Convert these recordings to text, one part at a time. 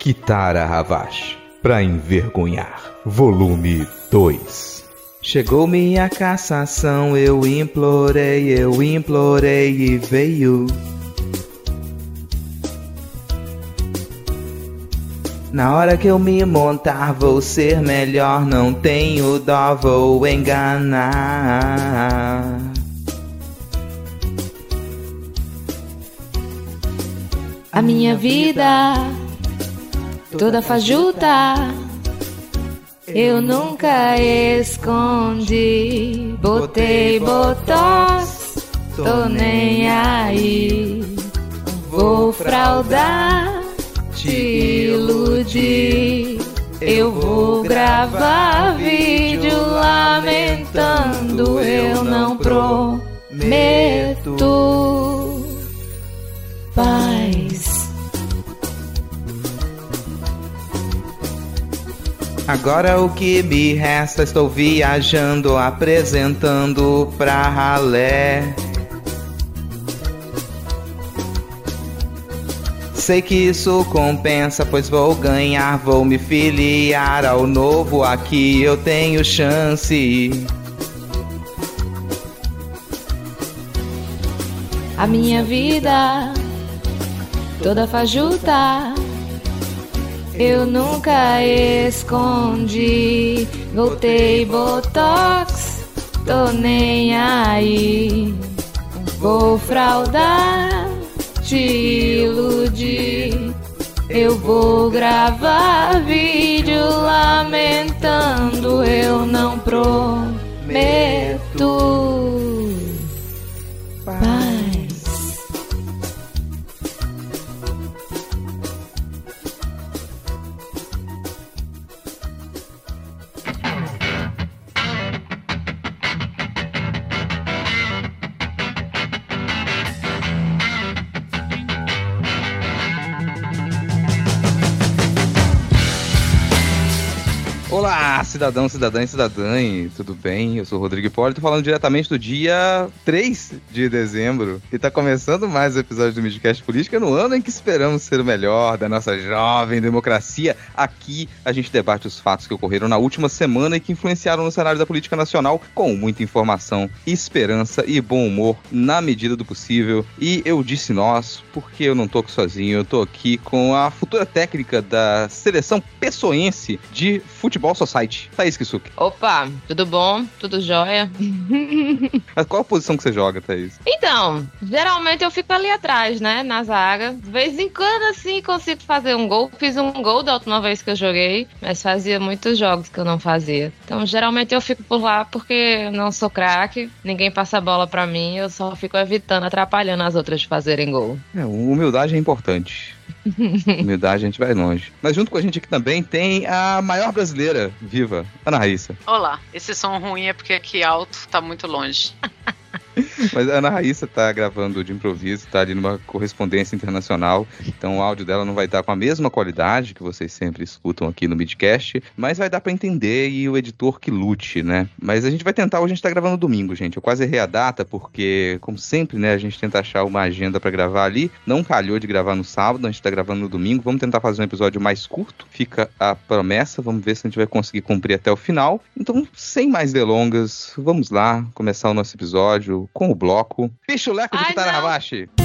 Kitara Havashi, pra envergonhar. Volume 2. Chegou minha cassação, eu implorei, eu implorei e veio. Na hora que eu me montar, vou ser melhor, não tenho dó, vou enganar. A minha vida toda fajuta eu nunca escondi. Botei botox, tô nem aí. Vou fraudar, te iludir. Eu vou gravar vídeo lamentando. Eu não prometo paz. Agora o que me resta, estou viajando, apresentando pra ralé. Sei que isso compensa, pois vou ganhar, vou me filiar ao novo. Aqui eu tenho chance. A minha vida toda fajuta eu nunca escondi. Voltei botox, tô nem aí. Vou fraudar, te iludir. Eu vou gravar vídeo lamentando. Eu não prometo cidadão, cidadã e cidadã, tudo bem? Eu sou o Rodrigo Hipólito, falando diretamente do dia 3 de dezembro. E tá começando mais um episódio do Midcast Política no ano em que esperamos ser o melhor da nossa jovem democracia. Aqui a gente debate os fatos que ocorreram na última semana e que influenciaram no cenário da política nacional com muita informação, esperança e bom humor na medida do possível. E eu disse nós, porque eu não tô aqui sozinho, eu tô aqui com a futura técnica da seleção pessoense de futebol Society, Thaís Kisuki. Opa, tudo bom? Tudo jóia? Mas qual a posição que você joga, Thaís? Então, geralmente eu fico ali atrás, né? Na zaga. De vez em quando, assim, consigo fazer um gol. Fiz um gol da última vez que eu joguei, mas fazia muitos jogos que eu não fazia. Então, geralmente eu fico por lá porque eu não sou craque, ninguém passa a bola pra mim, eu só fico evitando, atrapalhando as outras de fazerem gol. É, humildade é importante. Humildade, a gente vai longe. Mas junto com a gente aqui também tem a maior brasileira viva, Ana Raíssa. Olá, esse som ruim é porque aqui alto tá muito longe. Mas a Ana Raíssa tá gravando de improviso, tá ali numa correspondência internacional, então o áudio dela não vai estar com a mesma qualidade que vocês sempre escutam aqui no Midcast, mas vai dar para entender e o editor que lute, né? Mas a gente vai tentar, a gente tá gravando domingo, gente. Eu quase errei a data, porque, como sempre, né, a gente tenta achar uma agenda para gravar ali. Não calhou de gravar no sábado, a gente tá gravando no domingo. Vamos tentar fazer um episódio mais curto, fica a promessa, vamos ver se a gente vai conseguir cumprir até o final. Então, sem mais delongas, vamos lá começar o nosso episódio com o bloco Pichuleco de Ai, Kitara não. Havashi.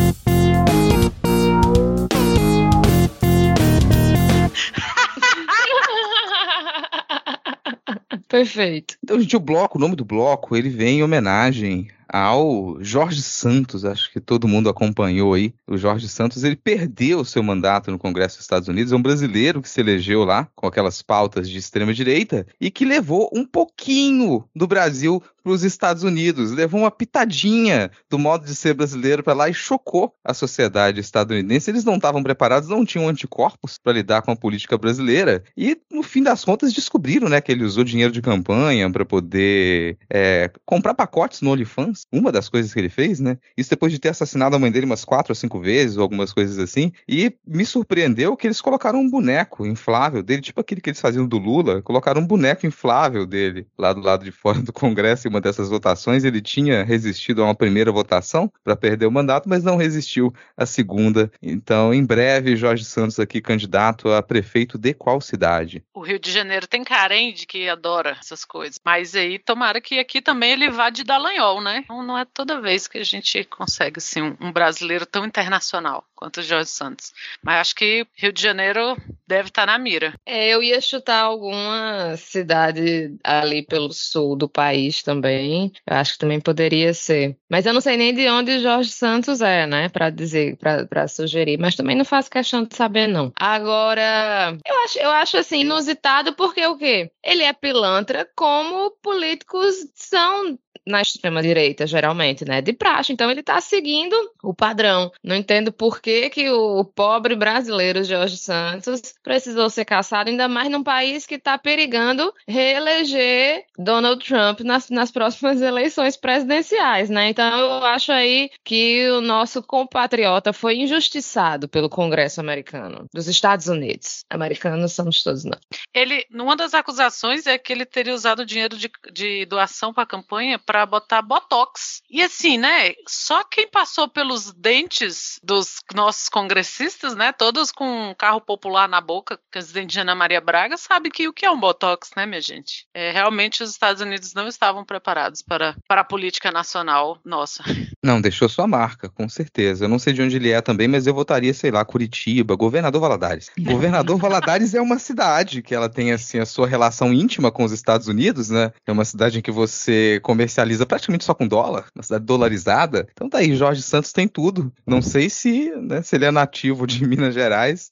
Perfeito. Então, gente, o bloco, o nome do bloco, ele vem em homenagem ao Jorge Santos, acho que todo mundo acompanhou aí. O Jorge Santos, ele perdeu o seu mandato no Congresso dos Estados Unidos, é um brasileiro que se elegeu lá com aquelas pautas de extrema direita e que levou um pouquinho do Brasil para os Estados Unidos, levou uma pitadinha do modo de ser brasileiro para lá e chocou a sociedade estadunidense. Eles não estavam preparados, não tinham anticorpos para lidar com a política brasileira e no fim das contas descobriram, né, que ele usou dinheiro de campanha para poder é, comprar pacotes no OnlyFans uma das coisas que ele fez, né? Isso depois de ter assassinado a mãe dele umas quatro ou cinco vezes, ou algumas coisas assim. E me surpreendeu que eles colocaram um boneco inflável dele, tipo aquele que eles faziam do Lula, colocaram um boneco inflável dele lá do lado de fora do Congresso em uma dessas votações. Ele tinha resistido a uma primeira votação para perder o mandato, mas não resistiu à segunda. Então, em breve, Jorge Santos aqui candidato a prefeito de qual cidade? O Rio de Janeiro tem cara, hein, de que adora essas coisas. Mas aí, tomara que aqui também ele vá de Dallagnol, né? Não, não é toda vez que a gente consegue, assim, um, um brasileiro tão internacional quanto o Jorge Santos. Mas acho que Rio de Janeiro deve estar na mira. É, eu ia chutar alguma cidade ali pelo sul do país também. Eu acho que também poderia ser. Mas eu não sei nem de onde Jorge Santos é, né? Para dizer, para sugerir. Mas também não faço questão de saber, não. Agora, eu acho, eu acho assim, inusitado porque o quê? Ele é pilantra como políticos são na extrema-direita, geralmente, né? De praxe. Então ele está seguindo o padrão. Não entendo por que, que o pobre brasileiro Jorge Santos precisou ser caçado, ainda mais num país que está perigando reeleger Donald Trump nas, nas próximas eleições presidenciais, né? Então eu acho aí que o nosso compatriota foi injustiçado pelo Congresso americano, dos Estados Unidos. Americanos somos todos não. Ele, numa das acusações é que ele teria usado dinheiro de, de doação para a campanha para botar botox. E assim, né? Só quem passou pelos dentes dos nossos congressistas, né? Todos com um carro popular na boca, presidente de Ana Maria Braga, sabe que o que é um botox, né, minha gente? É, realmente os Estados Unidos não estavam preparados para, para a política nacional nossa. Não, deixou sua marca, com certeza. Eu não sei de onde ele é também, mas eu votaria, sei lá, Curitiba, Governador Valadares. Governador Valadares é uma cidade que ela tem, assim, a sua relação íntima com os Estados Unidos, né? É uma cidade em que você comercializa comercializa praticamente só com dólar, uma cidade dolarizada. Então tá aí, Jorge Santos tem tudo. Não sei se, né, se ele é nativo de Minas Gerais,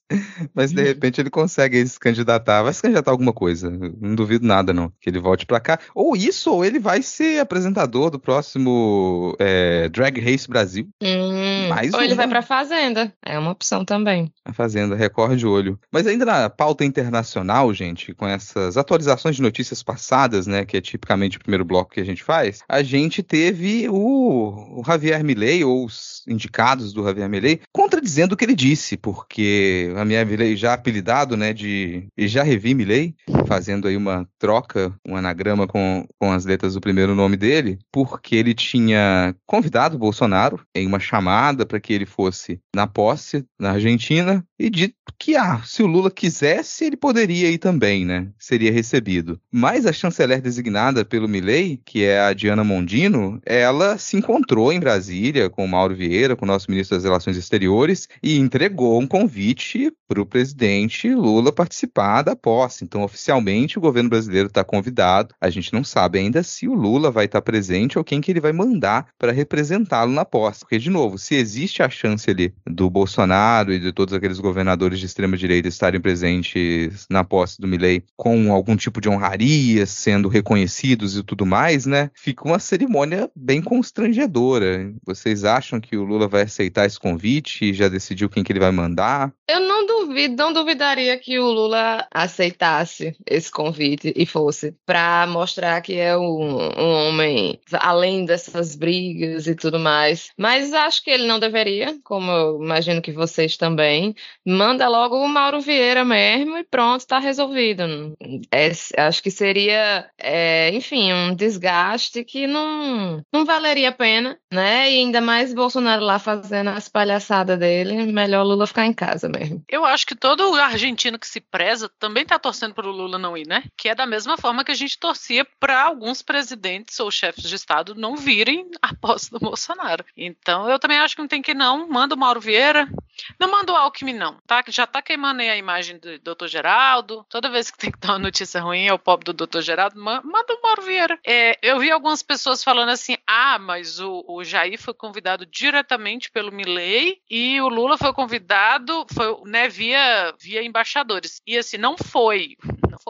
mas de repente ele consegue se candidatar. Vai se candidatar a alguma coisa. Não duvido nada, não. Que ele volte para cá. Ou isso, ou ele vai ser apresentador do próximo é, Drag Race Brasil. Hum, Mais ou uma. ele vai pra Fazenda. É uma opção também. A Fazenda, recorde de olho. Mas ainda na pauta internacional, gente, com essas atualizações de notícias passadas, né, que é tipicamente o primeiro bloco que a gente faz, a gente teve o, o Javier Milei, ou os indicados do Javier Milei, contradizendo o que ele disse, porque a minha Milei já apelidado, né, de e já revi Milei, fazendo aí uma troca, um anagrama com, com as letras do primeiro nome dele, porque ele tinha convidado o Bolsonaro em uma chamada para que ele fosse na posse na Argentina e dito que, ah, se o Lula quisesse, ele poderia ir também, né, seria recebido. Mas a chanceler designada pelo Milei, que é a Diana Diana Mondino, ela se encontrou em Brasília com o Mauro Vieira, com o nosso ministro das Relações Exteriores, e entregou um convite para o presidente Lula participar da posse. Então, oficialmente, o governo brasileiro está convidado. A gente não sabe ainda se o Lula vai estar tá presente ou quem que ele vai mandar para representá-lo na posse. Porque, de novo, se existe a chance ali do Bolsonaro e de todos aqueles governadores de extrema-direita estarem presentes na posse do Milei com algum tipo de honraria, sendo reconhecidos e tudo mais, né? Fica com uma cerimônia bem constrangedora. Vocês acham que o Lula vai aceitar esse convite e já decidiu quem que ele vai mandar? Eu não duvido, não duvidaria que o Lula aceitasse esse convite e fosse para mostrar que é um, um, homem além dessas brigas e tudo mais. Mas acho que ele não deveria, como eu imagino que vocês também. Manda logo o Mauro Vieira mesmo e pronto, está resolvido. É, acho que seria, é, enfim, um desgaste que não, não valeria a pena, né? E ainda mais Bolsonaro lá fazendo as palhaçadas dele, melhor Lula ficar em casa mesmo. Eu acho que todo argentino que se preza também tá torcendo para o Lula não ir, né? Que é da mesma forma que a gente torcia para alguns presidentes ou chefes de Estado não virem a posse do Bolsonaro. Então eu também acho que não tem que não. Manda o Mauro Vieira. Não manda o Alckmin, não, tá? Já tá queimando aí a imagem do Dr. Geraldo. Toda vez que tem que dar uma notícia ruim é o pobre do Dr. Geraldo. Manda o Mauro Vieira. É, eu vi algumas pessoas falando assim: ah, mas o, o Jair foi convidado diretamente pelo Milley e o Lula foi convidado, foi, né, via, via embaixadores. E assim, não foi.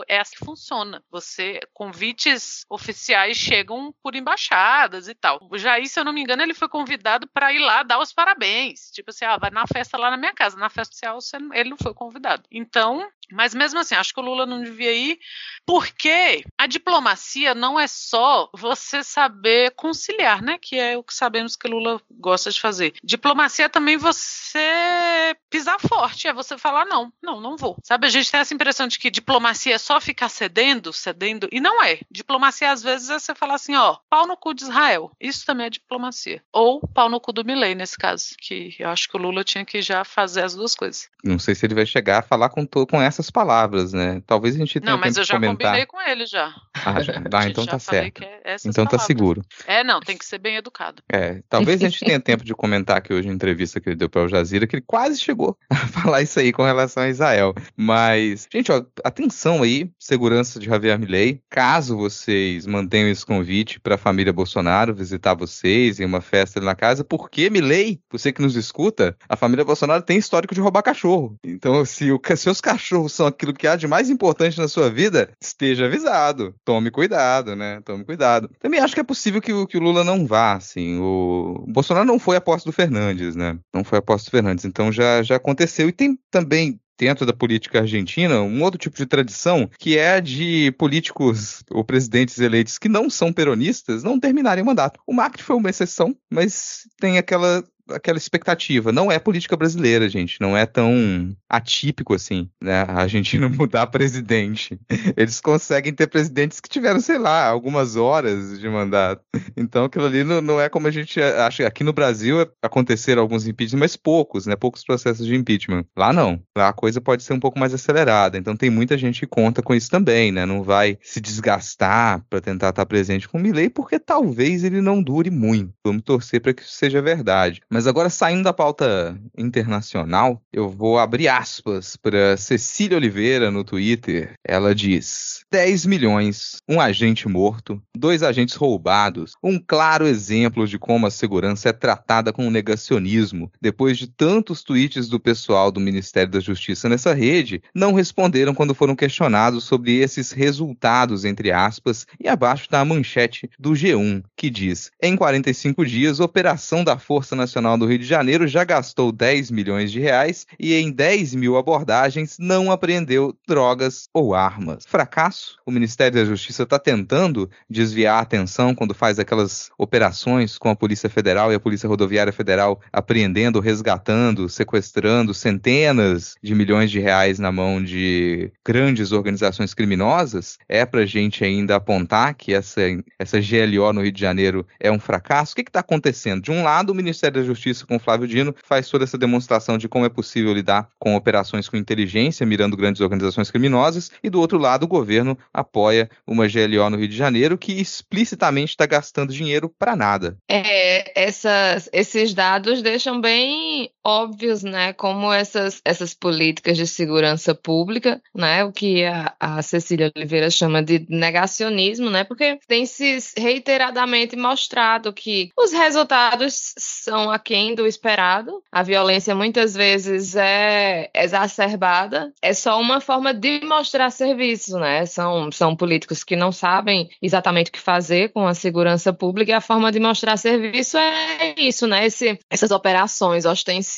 É assim que funciona. Você, convites oficiais chegam por embaixadas e tal. O Jair, se eu não me engano, ele foi convidado para ir lá dar os parabéns. Tipo assim, ah, vai na festa lá na minha casa. Na festa oficial, ele não foi convidado. Então, Mas mesmo assim, acho que o Lula não devia ir, porque a diplomacia não é só você saber conciliar, né? Que é o que sabemos que Lula gosta de fazer. Diplomacia é também você pisar forte, é você falar não, não, não vou. Sabe, a gente tem essa impressão de que diplomacia é só ficar cedendo, cedendo, e não é. Diplomacia às vezes é você falar assim, ó, pau no cu de Israel. Isso também é diplomacia. Ou pau no cu do Milley nesse caso, que eu acho que o Lula tinha que já fazer as duas coisas. Não sei se ele vai chegar a falar com, com essas palavras, né? Talvez a gente tenha Não, mas eu já comentar. combinei com ele já. Ah, já. Ah, então Já tá certo. é Então tá palavras. seguro. É, não, tem que ser bem educado. É, talvez a gente tenha tempo de comentar aqui hoje em entrevista que ele deu para o Jazira, que ele quase chegou a falar isso aí com relação a Israel. Mas, gente, ó, atenção aí, segurança de Javier Milei. Caso vocês mantenham esse convite para a família Bolsonaro visitar vocês em uma festa ali na casa, porque Milei, você que nos escuta, a família Bolsonaro tem histórico de roubar cachorro. Então, se o, seus cachorros são aquilo que há de mais importante na sua vida, esteja avisado. Tome cuidado, né? Tome cuidado. Também acho que é possível que, o- que o Lula não vá, assim. O, o Bolsonaro não foi aposta do Fernandes, né? Não foi aposta do Fernandes. Então já, já aconteceu. E tem também. Dentro da política argentina, um outro tipo de tradição que é a de políticos ou presidentes eleitos que não são peronistas não terminarem o mandato. O Macri foi uma exceção, mas tem aquela aquela expectativa. Não é política brasileira, gente. Não é tão atípico assim, né? A Argentina mudar presidente. Eles conseguem ter presidentes que tiveram, sei lá, algumas horas de mandato. Então aquilo ali não, não é como a gente acha. Aqui no Brasil aconteceram alguns impeachments, mas poucos, né? Poucos processos de impeachment. Lá não. Lá a coisa pode ser um pouco mais acelerada. Então tem muita gente que conta com isso também, né? Não vai se desgastar para tentar estar presente com o Milley, porque talvez ele não dure muito. Vamos torcer para que isso seja verdade. Mas agora, saindo da pauta internacional, eu vou abrir aspas para Cecília Oliveira no Twitter. Ela diz: 10 milhões, um agente morto, dois agentes roubados, um claro exemplo de como a segurança é tratada com negacionismo. Depois de tantos tweets do pessoal do Ministério da Justiça nessa rede, não responderam quando foram questionados sobre esses resultados, entre aspas, e abaixo está a manchete do G1, que diz: em 45 dias, Operação da Força Nacional do Rio de Janeiro já gastou 10 milhões de reais e em 10 mil abordagens não apreendeu drogas ou armas. Fracasso? O Ministério da Justiça está tentando desviar a atenção quando faz aquelas operações com a Polícia Federal e a Polícia Rodoviária Federal apreendendo, resgatando, sequestrando centenas de milhões de reais na mão de grandes organizações criminosas? É pra gente ainda apontar que essa, essa GLO no Rio de Janeiro é um fracasso? O que está acontecendo? De um lado, o Ministério da Justiça com Flávio Dino faz toda essa demonstração de como é possível lidar com operações com inteligência, mirando grandes organizações criminosas, e do outro lado, o governo apoia uma GLO no Rio de Janeiro que explicitamente está gastando dinheiro para nada. É, essas, esses dados deixam bem óbvios, né, como essas, essas políticas de segurança pública, né, o que a, a Cecília Oliveira chama de negacionismo, né, porque tem se reiteradamente mostrado que os resultados são aquém do esperado, a violência muitas vezes é exacerbada, é só uma forma de mostrar serviço, né, são, são políticos que não sabem exatamente o que fazer com a segurança pública e a forma de mostrar serviço é isso, né, Esse, essas operações ostensivas,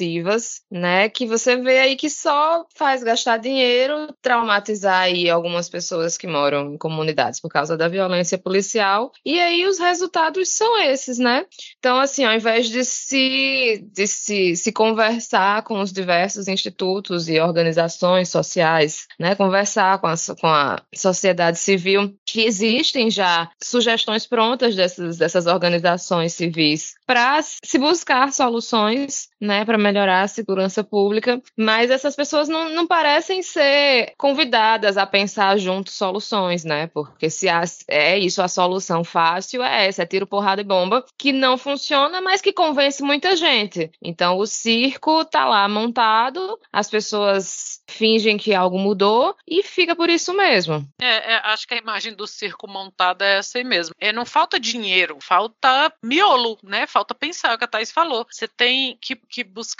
né, que você vê aí que só faz gastar dinheiro, traumatizar aí algumas pessoas que moram em comunidades por causa da violência policial, e aí os resultados são esses, né? Então, assim, ao invés de se, de se, se conversar com os diversos institutos e organizações sociais, né, conversar com a, com a sociedade civil, que existem já sugestões prontas dessas, dessas organizações civis para se buscar soluções, né, para melhorar a segurança pública, mas essas pessoas não, não parecem ser convidadas a pensar junto soluções, né, porque se há, é isso a solução fácil, é essa, é tiro, porrada e bomba, que não funciona, mas que convence muita gente. Então o circo tá lá montado, as pessoas fingem que algo mudou e fica por isso mesmo. É, é, acho que a imagem do circo montada é essa aí mesmo. É, não falta dinheiro, falta miolo, né? Falta pensar, o que a Thaís falou. Você tem que, que buscar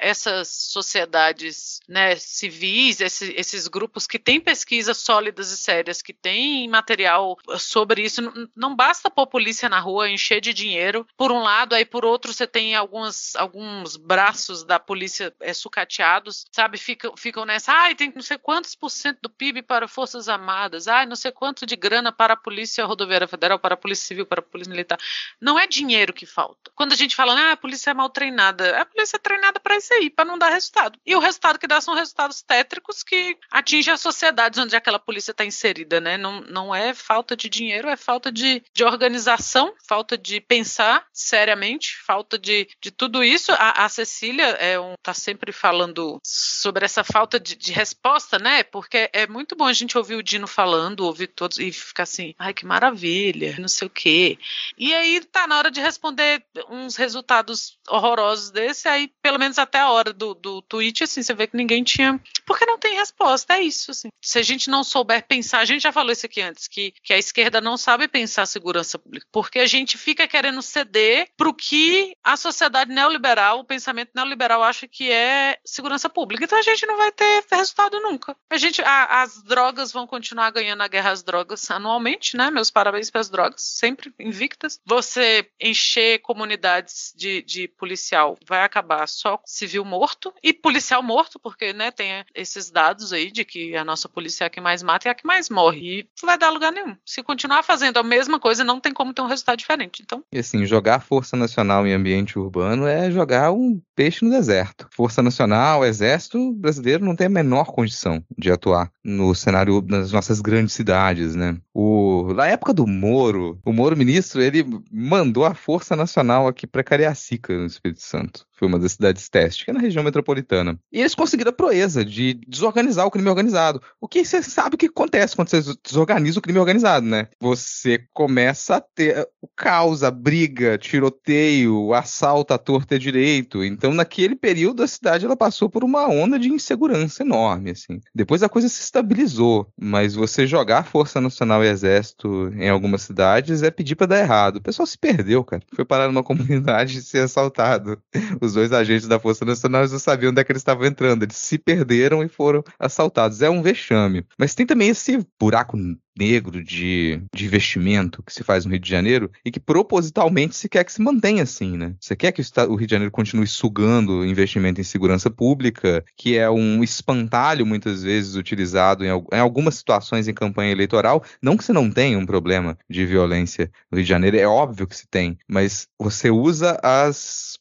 essas sociedades né, civis, esse, esses grupos que têm pesquisas sólidas e sérias, que têm material sobre isso. Não, não basta pôr polícia na rua, encher de dinheiro, por um lado, aí por outro você tem algumas, alguns braços da polícia é, sucateados, sabe? Ficam, ficam nessa, ai, tem não sei quantos por cento do PIB para Forças Armadas, ai, não sei quanto de grana para a Polícia Rodoviária Federal, para a Polícia Civil, para a Polícia Militar. Não é dinheiro que falta. Quando a gente fala, ah, a polícia é mal treinada, a polícia é treinada para isso aí, para não dar resultado. E o resultado que dá são resultados tétricos que atingem as sociedades onde aquela polícia está inserida, né? Não, não é falta de dinheiro, é falta de, de organização, falta de pensar seriamente, falta de, de tudo isso. A, a Cecília é um, tá sempre falando sobre essa falta de, de resposta, né? Porque é muito bom a gente ouvir o Dino falando, ouvir todos e ficar assim, ai que maravilha, não sei o quê. E aí tá na hora de responder uns resultados horrorosos desse, aí pelo menos até a hora do, do tweet, assim, você vê que ninguém tinha. Porque não tem resposta, é isso, assim. Se a gente não souber pensar, a gente já falou isso aqui antes, que, que a esquerda não sabe pensar segurança pública, porque a gente fica querendo ceder pro que a sociedade neoliberal, o pensamento neoliberal acha que é segurança pública. Então a gente não vai ter resultado nunca. A gente, a, as drogas vão continuar ganhando a guerra às drogas anualmente, né? Meus parabéns para as drogas, sempre invictas. Você encher comunidades de, de policial vai acabar só civil morto e policial morto, porque né, tem esses dados aí de que a nossa polícia é a que mais mata e a que mais morre. E não vai dar lugar nenhum. Se continuar fazendo a mesma coisa, não tem como ter um resultado diferente. Então. E assim, jogar Força Nacional em ambiente urbano é jogar um peixe no deserto. Força Nacional, Exército brasileiro não tem a menor condição de atuar no cenário das nossas grandes cidades, né? O, na época do Moro, o Moro ministro, ele mandou a Força Nacional aqui para Cariacica, no Espírito Santo foi uma das cidades teste, que é na região metropolitana. E eles conseguiram a proeza de desorganizar o crime organizado. O que você sabe que acontece quando você desorganiza o crime organizado, né? Você começa a ter o caos, a briga, tiroteio, assalto à torta e direito. Então, naquele período, a cidade ela passou por uma onda de insegurança enorme, assim. Depois a coisa se estabilizou, mas você jogar Força Nacional e Exército em algumas cidades é pedir para dar errado. O pessoal se perdeu, cara. Foi parar numa comunidade e ser assaltado. Os os dois agentes da Força Nacional não sabiam onde é que eles estavam entrando. Eles se perderam e foram assaltados. É um vexame. Mas tem também esse buraco negro de, de investimento que se faz no Rio de Janeiro e que propositalmente se quer que se mantenha assim, né? Você quer que o, Rio de Janeiro continue sugando investimento em segurança pública, que é um espantalho muitas vezes utilizado em, em algumas situações em campanha eleitoral. Não que você não tenha um problema de violência no Rio de Janeiro, é óbvio que se tem, mas você usa as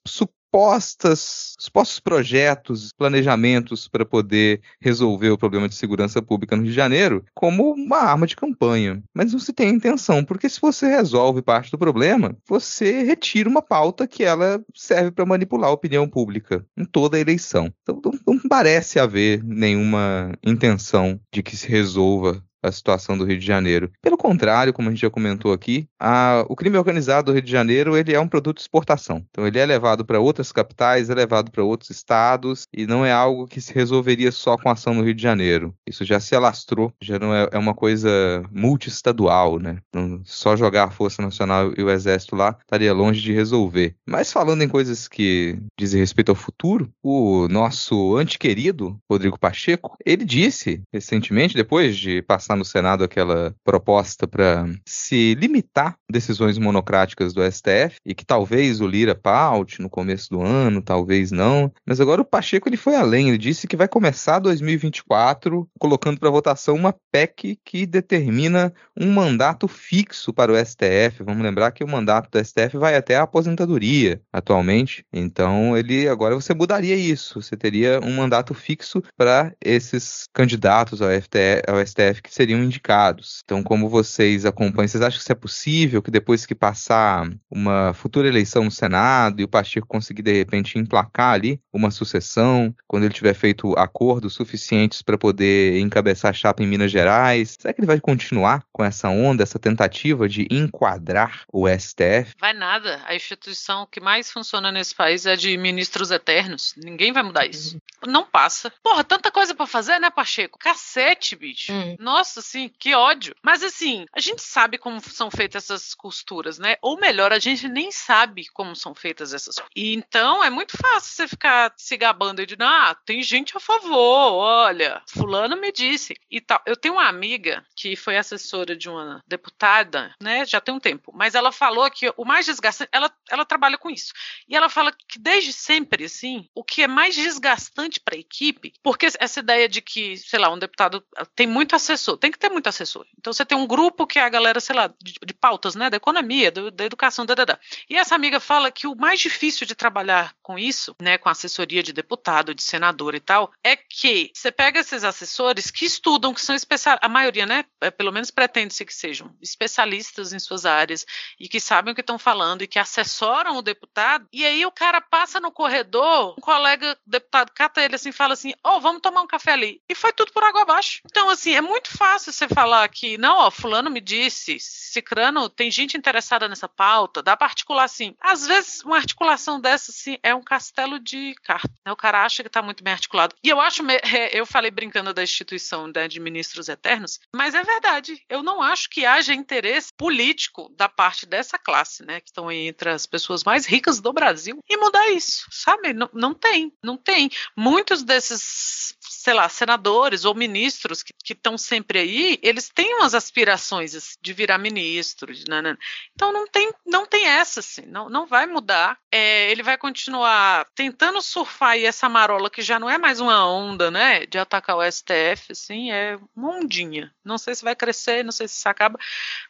supostas, supostos projetos, planejamentos para poder resolver o problema de segurança pública no Rio de Janeiro como uma arma de campanha. Mas não se tem intenção, porque se você resolve parte do problema, você retira uma pauta que ela serve para manipular a opinião pública em toda a eleição. Então não, não parece haver nenhuma intenção de que se resolva a situação do Rio de Janeiro. Pelo contrário, como a gente já comentou aqui, a, o crime organizado do Rio de Janeiro ele é um produto de exportação. Então ele é levado para outras capitais, é levado para outros estados e não é algo que se resolveria só com ação no Rio de Janeiro. Isso já se alastrou, já não é, é uma coisa multiestadual, né? Não, só jogar a Força Nacional e o Exército lá estaria longe de resolver. Mas falando em coisas que dizem respeito ao futuro, o nosso antequerido Rodrigo Pacheco, ele disse recentemente, depois de passar no Senado aquela proposta para se limitar decisões monocráticas do STF e que talvez o Lira paute no começo do ano, talvez não. Mas agora o Pacheco ele foi além, ele disse que vai começar 2024 colocando para votação uma PEC que determina um mandato fixo para o STF. Vamos lembrar que o mandato do STF vai até a aposentadoria atualmente. Então ele agora você mudaria isso, você teria um mandato fixo para esses candidatos ao, FTF, ao STF que seriam indicados. Então, como vocês acompanham, vocês acham que isso é possível, que depois que passar uma futura eleição no Senado e o Pacheco conseguir, de repente, emplacar ali uma sucessão, quando ele tiver feito acordos suficientes para poder encabeçar a chapa em Minas Gerais, será que ele vai continuar com essa onda, essa tentativa de enquadrar o STF? Vai nada. A instituição que mais funciona nesse país é de ministros eternos. Ninguém vai mudar isso. Não passa. Porra, tanta coisa para fazer, né, Pacheco? Cacete, bicho. Hum. Nossa nossa, assim, que ódio. Mas assim, a gente sabe como são feitas essas costuras, né? Ou melhor, a gente nem sabe como são feitas essas. E então é muito fácil você ficar se gabando de, ah, tem gente a favor, olha, fulano me disse e tal. Eu tenho uma amiga que foi assessora de uma deputada, né? Já tem um tempo, mas ela falou que o mais desgastante, ela, ela trabalha com isso. E ela fala que desde sempre, assim, o que é mais desgastante para a equipe, porque essa ideia de que, sei lá, um deputado tem muito assessor, tem que ter muito assessor. Então você tem um grupo que é a galera, sei lá, de, de pautas, né? Da economia, do, da educação, da, da, da. E essa amiga fala que o mais difícil de trabalhar com isso, né? Com assessoria de deputado, de senador e tal, é que você pega esses assessores que estudam, que são especialistas, a maioria, né? É, pelo menos pretende-se que sejam especialistas em suas áreas e que sabem o que estão falando e que assessoram o deputado, e aí o cara passa no corredor, um colega deputado cata ele assim fala assim: Ó, oh, vamos tomar um café ali. E foi tudo por água abaixo. Então, assim, é muito fácil você falar que, não, ó, fulano me disse, cicrano, tem gente interessada nessa pauta, dá para articular assim. Às vezes, uma articulação dessa, assim, é um castelo de carta. Né? O cara acha que tá muito bem articulado. E eu acho, é, eu falei brincando da instituição né, de ministros eternos, mas é verdade. Eu não acho que haja interesse político da parte dessa classe, né, que estão entre as pessoas mais ricas do Brasil, e mudar isso, sabe? Não, não tem, não tem. Muitos desses sei lá, senadores ou ministros que estão sempre aí, eles têm umas aspirações de virar ministro. De, né, né. Então não tem, não tem essa, assim, não, não vai mudar. É, ele vai continuar tentando surfar aí essa marola que já não é mais uma onda, né, de atacar o STF, assim, é uma ondinha. Não sei se vai crescer, não sei se isso acaba,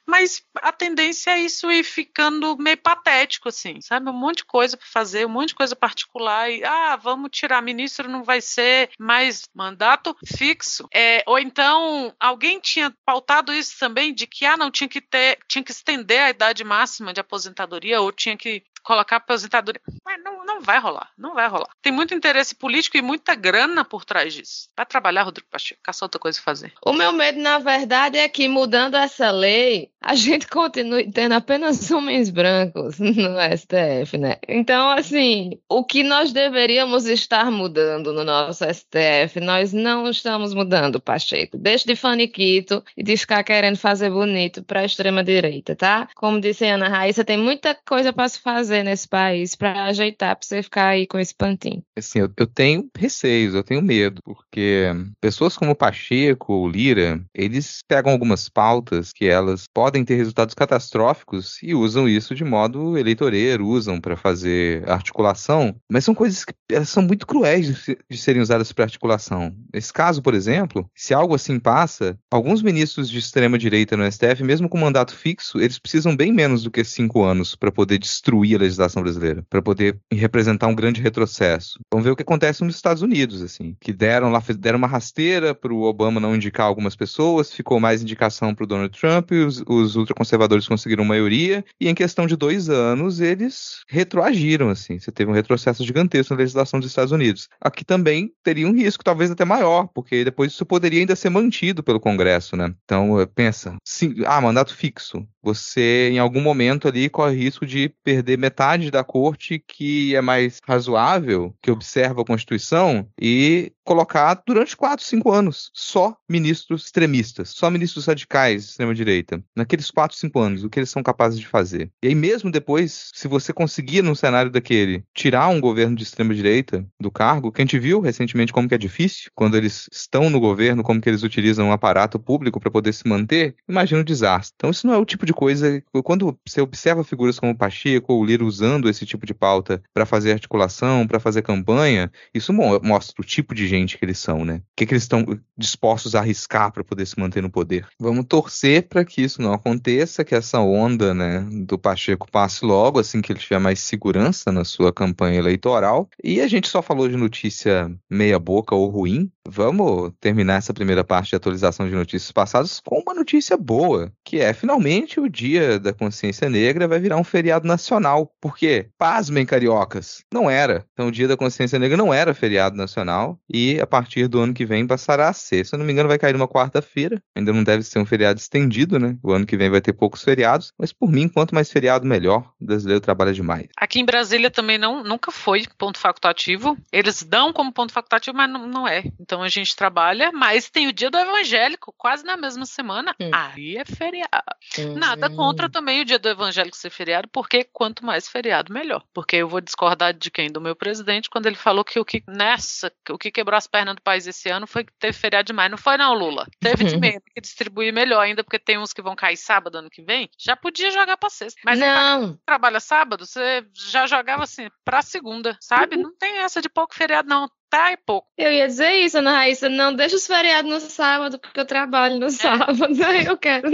mas a tendência é isso ir ficando meio patético, assim, sabe? Um monte de coisa para fazer, um monte de coisa particular e, ah, vamos tirar ministro, não vai ser mais mandato fixo. É, ou então alguém tinha pautado isso também de que ah, não tinha que ter, tinha que estender a idade máxima de aposentadoria ou tinha que colocar aposentadoria. Mas não, não vai rolar, não vai rolar. Tem muito interesse político e muita grana por trás disso. Vai trabalhar, Rodrigo Pacheco, caça outra coisa a fazer. O meu medo, na verdade, é que mudando essa lei, a gente continue tendo apenas homens brancos no STF, né? Então, assim, o que nós deveríamos estar mudando no nosso STF, nós não estamos mudando, Pacheco. Deixe de faniquito e de ficar querendo fazer bonito para a extrema-direita, tá? Como disse a Ana Raíssa, tem muita coisa para se fazer fazer nesse país para ajeitar para você ficar aí com esse pantinho? Assim, eu, eu, tenho receios, eu tenho medo, porque pessoas como Pacheco ou Lira, eles pegam algumas pautas que elas podem ter resultados catastróficos e usam isso de modo eleitoreiro, usam para fazer articulação, mas são coisas que são muito cruéis de, de serem usadas para articulação. Nesse caso, por exemplo, se algo assim passa, alguns ministros de extrema direita no STF, mesmo com mandato fixo, eles precisam bem menos do que cinco anos para poder destruir a legislação brasileira, para poder representar um grande retrocesso. Vamos ver o que acontece nos Estados Unidos, assim, que deram lá deram uma rasteira para o Obama não indicar algumas pessoas, ficou mais indicação para o Donald Trump, e os, os ultraconservadores conseguiram maioria, e em questão de dois anos eles retroagiram, assim, você teve um retrocesso gigantesco na legislação dos Estados Unidos. Aqui também teria um risco, talvez até maior, porque depois isso poderia ainda ser mantido pelo Congresso, né? Então, pensa, sim, ah, mandato fixo. Você, em algum momento ali, corre risco de perder metade da corte que é mais razoável, que observa a Constituição, e colocar durante 4, 5 anos só ministros extremistas, só ministros radicais de extrema-direita. Naqueles 4, 5 anos, o que eles são capazes de fazer. E aí, mesmo depois, se você conseguir, num cenário daquele, tirar um governo de extrema-direita do cargo, que a gente viu recentemente como que é difícil, quando eles estão no governo, como que eles utilizam um aparato público para poder se manter, imagina o desastre. Então, isso não é o tipo de coisa. Quando você observa figuras como Pacheco ou Lira usando esse tipo de pauta para fazer articulação, para fazer campanha, isso mostra o tipo de gente que eles são, né? O que, que eles estão dispostos a arriscar para poder se manter no poder. Vamos torcer para que isso não aconteça, que essa onda, né, do Pacheco passe logo, assim que ele tiver mais segurança na sua campanha eleitoral. E a gente só falou de notícia meia boca ou ruim. Vamos terminar essa primeira parte de atualização de notícias passadas com uma notícia boa, que é finalmente o Dia da Consciência Negra vai virar um feriado nacional. Porque, pasmem, cariocas, não era. Então o Dia da Consciência Negra não era feriado nacional e a partir do ano que vem passará a ser. Se eu não me engano, vai cair numa quarta-feira. Ainda não deve ser um feriado estendido, né? O ano que vem vai ter poucos feriados, mas por mim, quanto mais feriado, melhor. O brasileiro trabalha demais. Aqui em Brasília também não, nunca foi ponto facultativo. Eles dão como ponto facultativo, mas não, não é. Então a gente trabalha, mas tem o dia do evangélico, quase na mesma semana. Hum. Aí é feriado. Hum. Nada contra também o dia do evangélico ser feriado, porque quanto mais feriado, melhor. Porque eu vou discordar de quem? Do meu presidente, quando ele falou que o que nessa, o que quebrou as pernas do país esse ano foi que teve feriado demais. Não foi, não, Lula. Teve de medo que distribuir melhor ainda, porque tem uns que vão cair sábado ano que vem. Já podia jogar pra sexta. Mas não. trabalha sábado, você já jogava assim, pra segunda, sabe? Uhum. Não tem essa de pouco feriado, não tá é pouco. Eu ia dizer isso, Ana Raíssa, não deixa os feriados no sábado, porque eu trabalho no é. sábado, eu quero.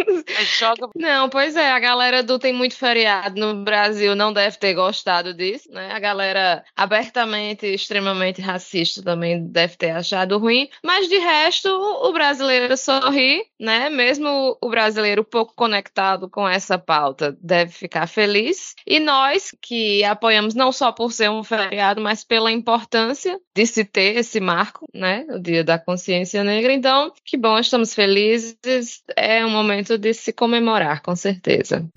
joga... Não, pois é, a galera do Tem Muito Feriado no Brasil não deve ter gostado disso, né? A galera abertamente, extremamente racista também deve ter achado ruim, mas de resto, o brasileiro sorri, né? Mesmo o brasileiro pouco conectado com essa pauta deve ficar feliz. E nós, que apoiamos não só por ser um feriado, mas pela importância de se ter esse marco, né? O Dia da Consciência Negra. Então, que bom, estamos felizes. É um momento de se comemorar, com certeza.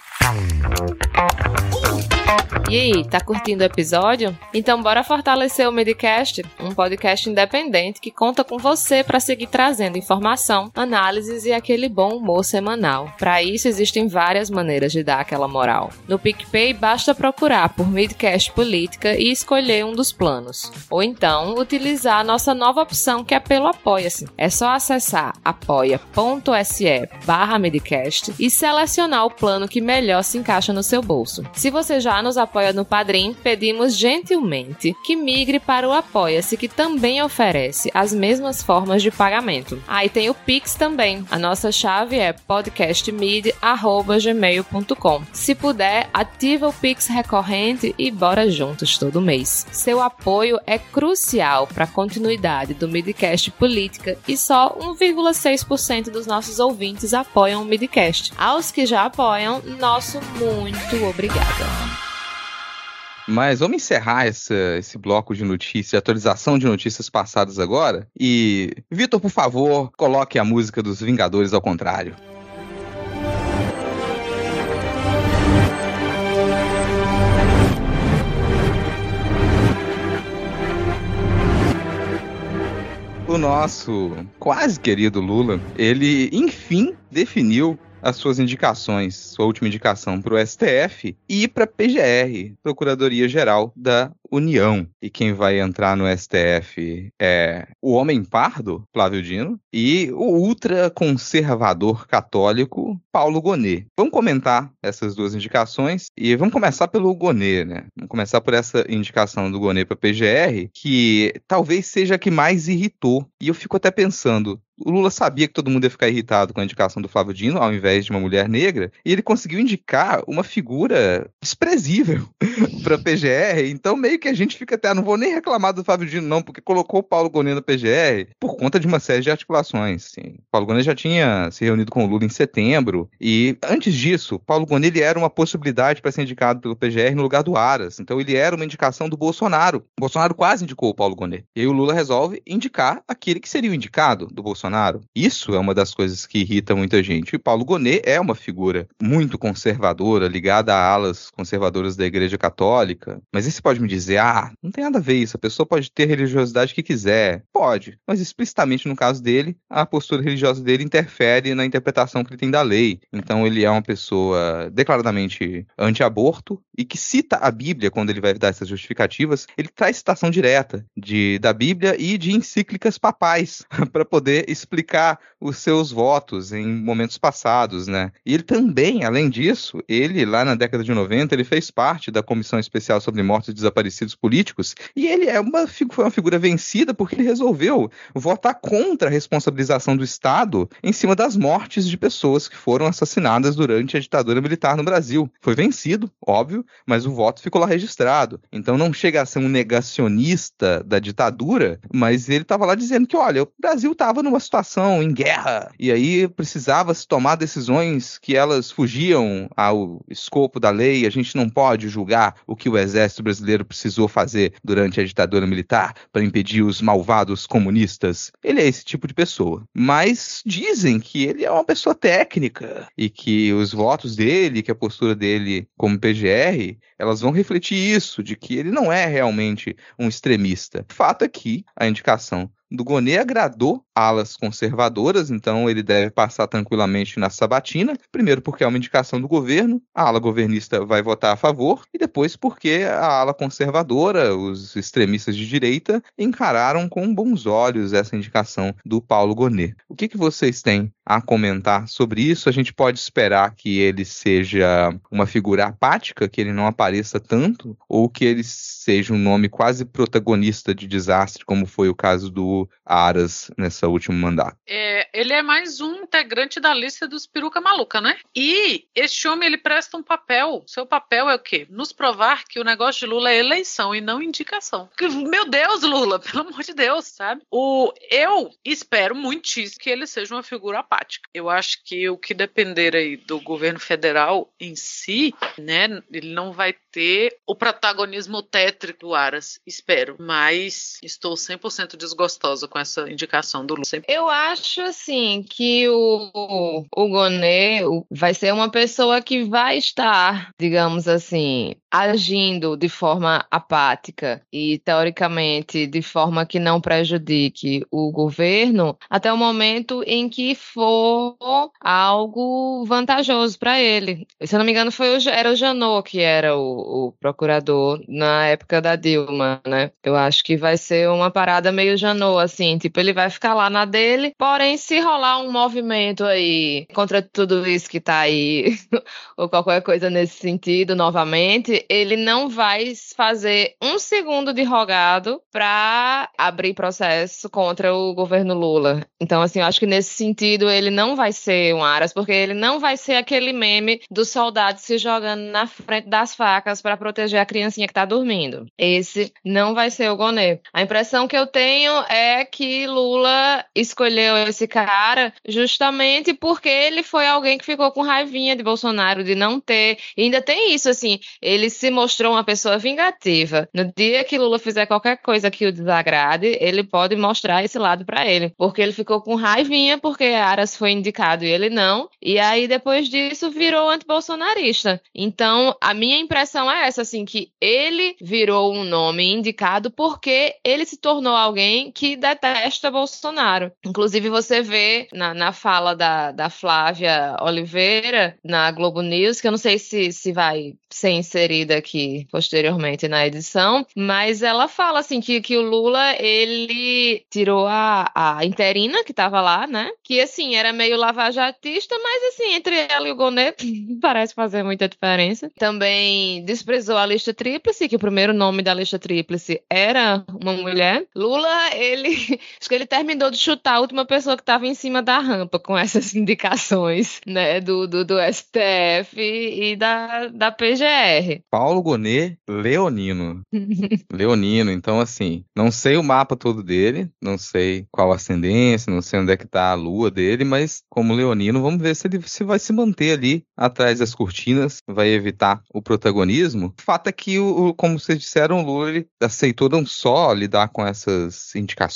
E aí, tá curtindo o episódio? Então bora fortalecer o Midcast, um podcast independente que conta com você para seguir trazendo informação, análises e aquele bom humor semanal. Para isso existem várias maneiras de dar aquela moral. No PicPay basta procurar por Midcast Política e escolher um dos planos. Ou então utilizar a nossa nova opção que é pelo Apoia-se. É só acessar apoia.se barra Midcast e selecionar o plano que melhor se encaixa no seu bolso. Se você já nos apoia apoia no Padrim, pedimos gentilmente que migre para o Apoia-se, que também oferece as mesmas formas de pagamento. Aí ah, tem o Pix também. A nossa chave é podcastmid@gmail.com. Se puder, ativa o Pix recorrente e bora juntos todo mês. Seu apoio é crucial para a continuidade do Midcast Política e só 1,6% dos nossos ouvintes apoiam o Midcast. Aos que já apoiam, nosso muito obrigada. Mas vamos encerrar essa, esse bloco de notícias, atualização de notícias passadas agora. E, Vitor, por favor, coloque a música dos Vingadores ao contrário. o nosso quase querido Lula, ele enfim definiu as suas indicações, sua última indicação para o STF e para a PGR, Procuradoria Geral da União. E quem vai entrar no STF é o homem pardo, Flávio Dino, e o ultraconservador católico, Paulo Gonet. Vamos comentar essas duas indicações e vamos começar pelo Gonet, né? Vamos começar por essa indicação do Gonet para PGR, que talvez seja a que mais irritou. E eu fico até pensando, o Lula sabia que todo mundo ia ficar irritado com a indicação do Flávio Dino, ao invés de uma mulher negra, e ele conseguiu indicar uma figura desprezível para PGR. Então, meio que a gente fica até, ah, não vou nem reclamar do Flávio Dino, não, porque colocou o Paulo Gonet na PGR por conta de uma série de articulações. Sim. Paulo Gonet já tinha se reunido com o Lula em setembro, e antes disso, Paulo Gonet ele era uma possibilidade para ser indicado pelo PGR no lugar do Aras. Então, ele era uma indicação do Bolsonaro. O Bolsonaro quase indicou o Paulo Gonet. E aí o Lula resolve indicar aquele que seria o indicado do Bolsonaro. Bolsonaro. Isso é uma das coisas que irrita muita gente. E Paulo Gonet é uma figura muito conservadora, ligada a alas conservadoras da Igreja Católica. Mas aí você pode me dizer, ah, não tem nada a ver isso, a pessoa pode ter religiosidade que quiser. Pode, mas explicitamente no caso dele, a postura religiosa dele interfere na interpretação que ele tem da lei. Então ele é uma pessoa declaradamente anti-aborto e que cita a Bíblia quando ele vai dar essas justificativas. Ele traz citação direta de, da Bíblia e de encíclicas papais para poder explicar os seus votos em momentos passados, né? E ele também, além disso, ele lá na década de 90, ele fez parte da Comissão Especial sobre Mortos e Desaparecidos partidos políticos, e ele é uma, foi uma figura vencida porque ele resolveu votar contra a responsabilização do Estado em cima das mortes de pessoas que foram assassinadas durante a ditadura militar no Brasil. Foi vencido, óbvio, mas o voto ficou lá registrado. Então não chega a ser um negacionista da ditadura, mas ele estava lá dizendo que, olha, o Brasil estava numa situação em guerra, e aí precisava se tomar decisões que elas fugiam ao escopo da lei, a gente não pode julgar o que o exército brasileiro precisou fazer durante a ditadura militar para impedir os malvados comunistas. Ele é esse tipo de pessoa. Mas dizem que ele é uma pessoa técnica e que os votos dele, que a postura dele como PGR, elas vão refletir isso, de que ele não é realmente um extremista. O fato é que a indicação do Gonê agradou alas conservadoras, então ele deve passar tranquilamente na sabatina. Primeiro, porque é uma indicação do governo, a ala governista vai votar a favor, e depois, porque a ala conservadora, os extremistas de direita, encararam com bons olhos essa indicação do Paulo Gonê. O que, que vocês têm a comentar sobre isso? A gente pode esperar que ele seja uma figura apática, que ele não apareça tanto, ou que ele seja um nome quase protagonista de desastre, como foi o caso do Aras nessa último mandato. É, ele é mais um integrante da lista dos peruca maluca, né? E este homem ele presta um papel. Seu papel é o quê? Nos provar que o negócio de Lula é eleição e não indicação. Meu Deus, Lula, pelo amor de Deus, sabe? O eu espero muitíssimo que ele seja uma figura apática. Eu acho que o que depender aí do governo federal em si, né, ele não vai ter o protagonismo tétrico do Aras, espero. Mas estou 100% desgostosa com essa indicação do Lula. Eu acho, assim, que o, o Gonê vai ser uma pessoa que vai estar, digamos assim, agindo de forma apática e, teoricamente, de forma que não prejudique o governo até o momento em que for algo vantajoso para ele. Se eu não me engano, foi o, era o Janot que era o, o, procurador na época da Dilma, né? Eu acho que vai ser uma parada meio Janot, assim, tipo, ele vai ficar lá na dele, porém, se rolar um movimento aí contra tudo isso que tá aí, ou qualquer coisa nesse sentido, novamente, ele não vai fazer um segundo de rogado para abrir processo contra o governo Lula. Então, assim, eu acho que nesse sentido ele não vai ser um Aras, porque ele não vai ser aquele meme do soldado se jogando na frente das facas para proteger a criancinha que tá dormindo. Esse não vai ser o Gonê. A impressão que eu tenho é que Lula escolheu esse cara justamente porque ele foi alguém que ficou com raivinha de Bolsonaro de não ter. E ainda tem isso, assim, ele se mostrou uma pessoa vingativa. No dia que Lula fizer qualquer coisa que o desagrade, ele pode mostrar esse lado para ele. Porque ele ficou com raivinha porque Aras foi indicado e ele não. E aí, depois disso, virou antibolsonarista. Então, a minha impressão é essa, assim, que ele virou um nome indicado porque ele se tornou alguém que detesta Bolsonaro. Inclusive, você vê na, na fala da, da Flávia Oliveira, na Globo News, que eu não sei se, se vai ser inserida aqui posteriormente na edição, mas ela fala assim que, que o Lula ele tirou a, a interina que estava lá, né? Que assim era meio lavajatista, mas assim entre ela e o Gonet parece fazer muita diferença. Também desprezou a lista tríplice, que o primeiro nome da lista tríplice era uma mulher. Lula ele acho que ele terminou de chutar a última pessoa que estava em cima da rampa com essas indicações, né? Do, do, do STF e da, da PGR. Paulo Gonê leonino. leonino, então assim, não sei o mapa todo dele, não sei qual ascendência, não sei onde é que tá a lua dele, mas como leonino, vamos ver se ele se vai se manter ali atrás das cortinas, vai evitar o protagonismo. O fato é que, o, como vocês disseram, o Lula ele aceitou não só lidar com essas indicações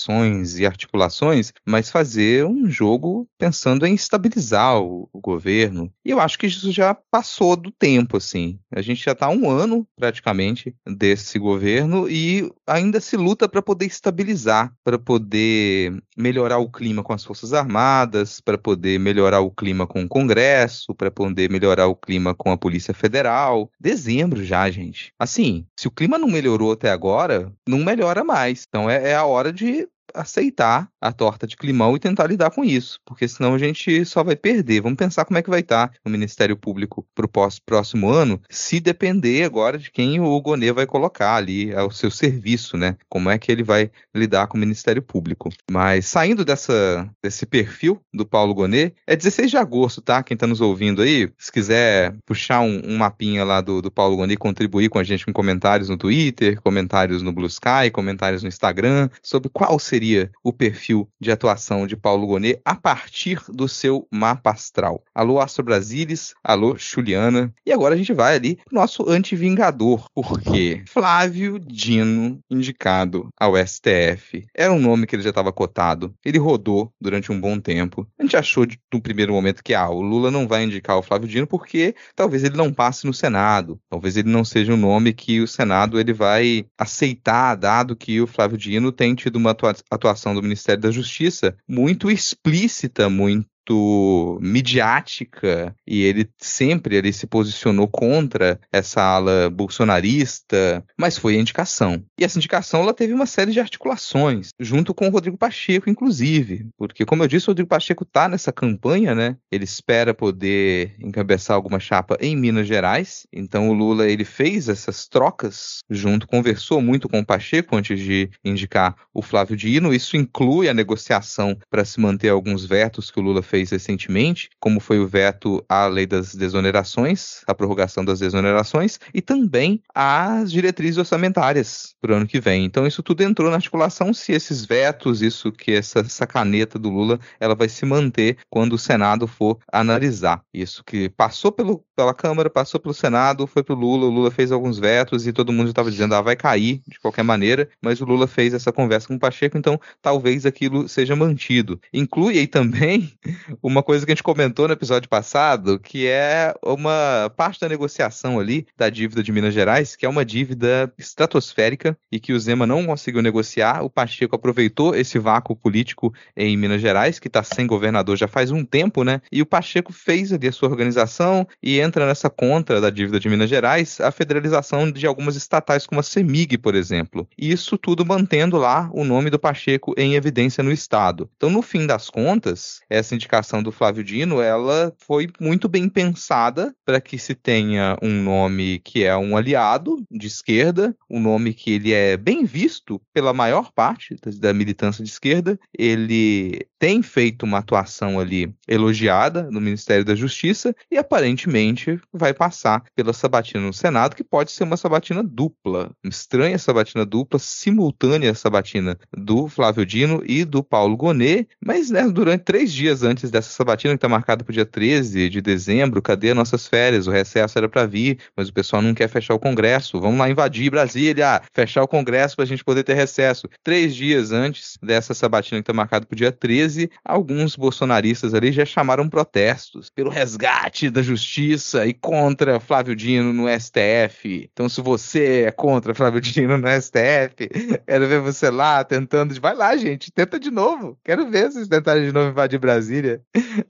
e articulações, mas fazer um jogo pensando em estabilizar o, o governo. E eu acho que isso já passou do tempo, assim. A gente já está um ano praticamente desse governo e ainda se luta para poder estabilizar, para poder melhorar o clima com as Forças Armadas, para poder melhorar o clima com o Congresso, para poder melhorar o clima com a Polícia Federal. Dezembro já, gente. Assim, se o clima não melhorou até agora, não melhora mais. Então é, é a hora de aceitar a torta de climão e tentar lidar com isso, porque senão a gente só vai perder. Vamos pensar como é que vai estar o Ministério Público para o próximo ano, se depender agora de quem o Gonê vai colocar ali ao seu serviço, né? Como é que ele vai lidar com o Ministério Público. Mas saindo dessa, desse perfil do Paulo Gonê, é 16 de agosto, tá? Quem está nos ouvindo aí, se quiser puxar um, um mapinha lá do, do Paulo Gonê contribuir com a gente com comentários no Twitter, comentários no Blue Sky, comentários no Instagram, sobre qual seria o perfil de atuação de Paulo Gonê a partir do seu mapa astral. Alô, Astro Brasilis, alô, Juliana. E agora a gente vai ali pro nosso anti-vingador, porque Flávio Dino, indicado ao STF, era um nome que ele já estava cotado, ele rodou durante um bom tempo. A gente achou de, no primeiro momento que ah, o Lula não vai indicar o Flávio Dino porque talvez ele não passe no Senado, talvez ele não seja um nome que o Senado ele vai aceitar, dado que o Flávio Dino tem tido uma atuação do Ministério da Justiça muito explícita, muito muito midiática e ele sempre ele se posicionou contra essa ala bolsonarista, mas foi a indicação. E essa indicação ela teve uma série de articulações, junto com o Rodrigo Pacheco, inclusive, porque como eu disse, o Rodrigo Pacheco está nessa campanha, né? Ele espera poder encabeçar alguma chapa em Minas Gerais. Então o Lula ele fez essas trocas junto, conversou muito com o Pacheco antes de indicar o Flávio Dino. Isso inclui a negociação para se manter alguns vetos que o Lula fez fez recentemente, como foi o veto à lei das desonerações, a prorrogação das desonerações, e também as diretrizes orçamentárias para o ano que vem. Então isso tudo entrou na articulação se esses vetos, isso que essa, essa caneta do Lula, ela vai se manter quando o Senado for analisar. Isso que passou pelo, pela Câmara, passou pelo Senado, foi para o Lula, o Lula fez alguns vetos e todo mundo estava dizendo, ah, vai cair de qualquer maneira, mas o Lula fez essa conversa com o Pacheco, então talvez aquilo seja mantido. Inclui aí também uma coisa que a gente comentou no episódio passado, que é uma parte da negociação ali da dívida de Minas Gerais, que é uma dívida estratosférica e que o Zema não conseguiu negociar. O Pacheco aproveitou esse vácuo político em Minas Gerais, que está sem governador já faz um tempo, né? E o Pacheco fez ali a sua organização e entra nessa contra da dívida de Minas Gerais a federalização de algumas estatais, como a CEMIG, por exemplo. E isso tudo mantendo lá o nome do Pacheco em evidência no Estado. Então, no fim das contas, essa indicação indicação do Flávio Dino, ela foi muito bem pensada para que se tenha um nome que é um aliado de esquerda, um nome que ele é bem visto pela maior parte da militância de esquerda. Ele tem feito uma atuação ali elogiada no Ministério da Justiça e aparentemente vai passar pela sabatina no Senado, que pode ser uma sabatina dupla, estranha sabatina dupla, simultânea sabatina do Flávio Dino e do Paulo Gonet, mas né, durante três dias antes antes dessa sabatina que está marcada para o dia 13 de dezembro, cadê nossas férias? O recesso era para vir, mas o pessoal não quer fechar o Congresso. Vamos lá invadir Brasília, fechar o Congresso para a gente poder ter recesso. Três dias antes dessa sabatina que está marcada para o dia 13, alguns bolsonaristas ali já chamaram protestos pelo resgate da justiça e contra Flávio Dino no STF. Então, se você é contra Flávio Dino no STF, quero ver você lá tentando. Vai lá, gente, tenta de novo. Quero ver vocês tentarem de novo invadir Brasília.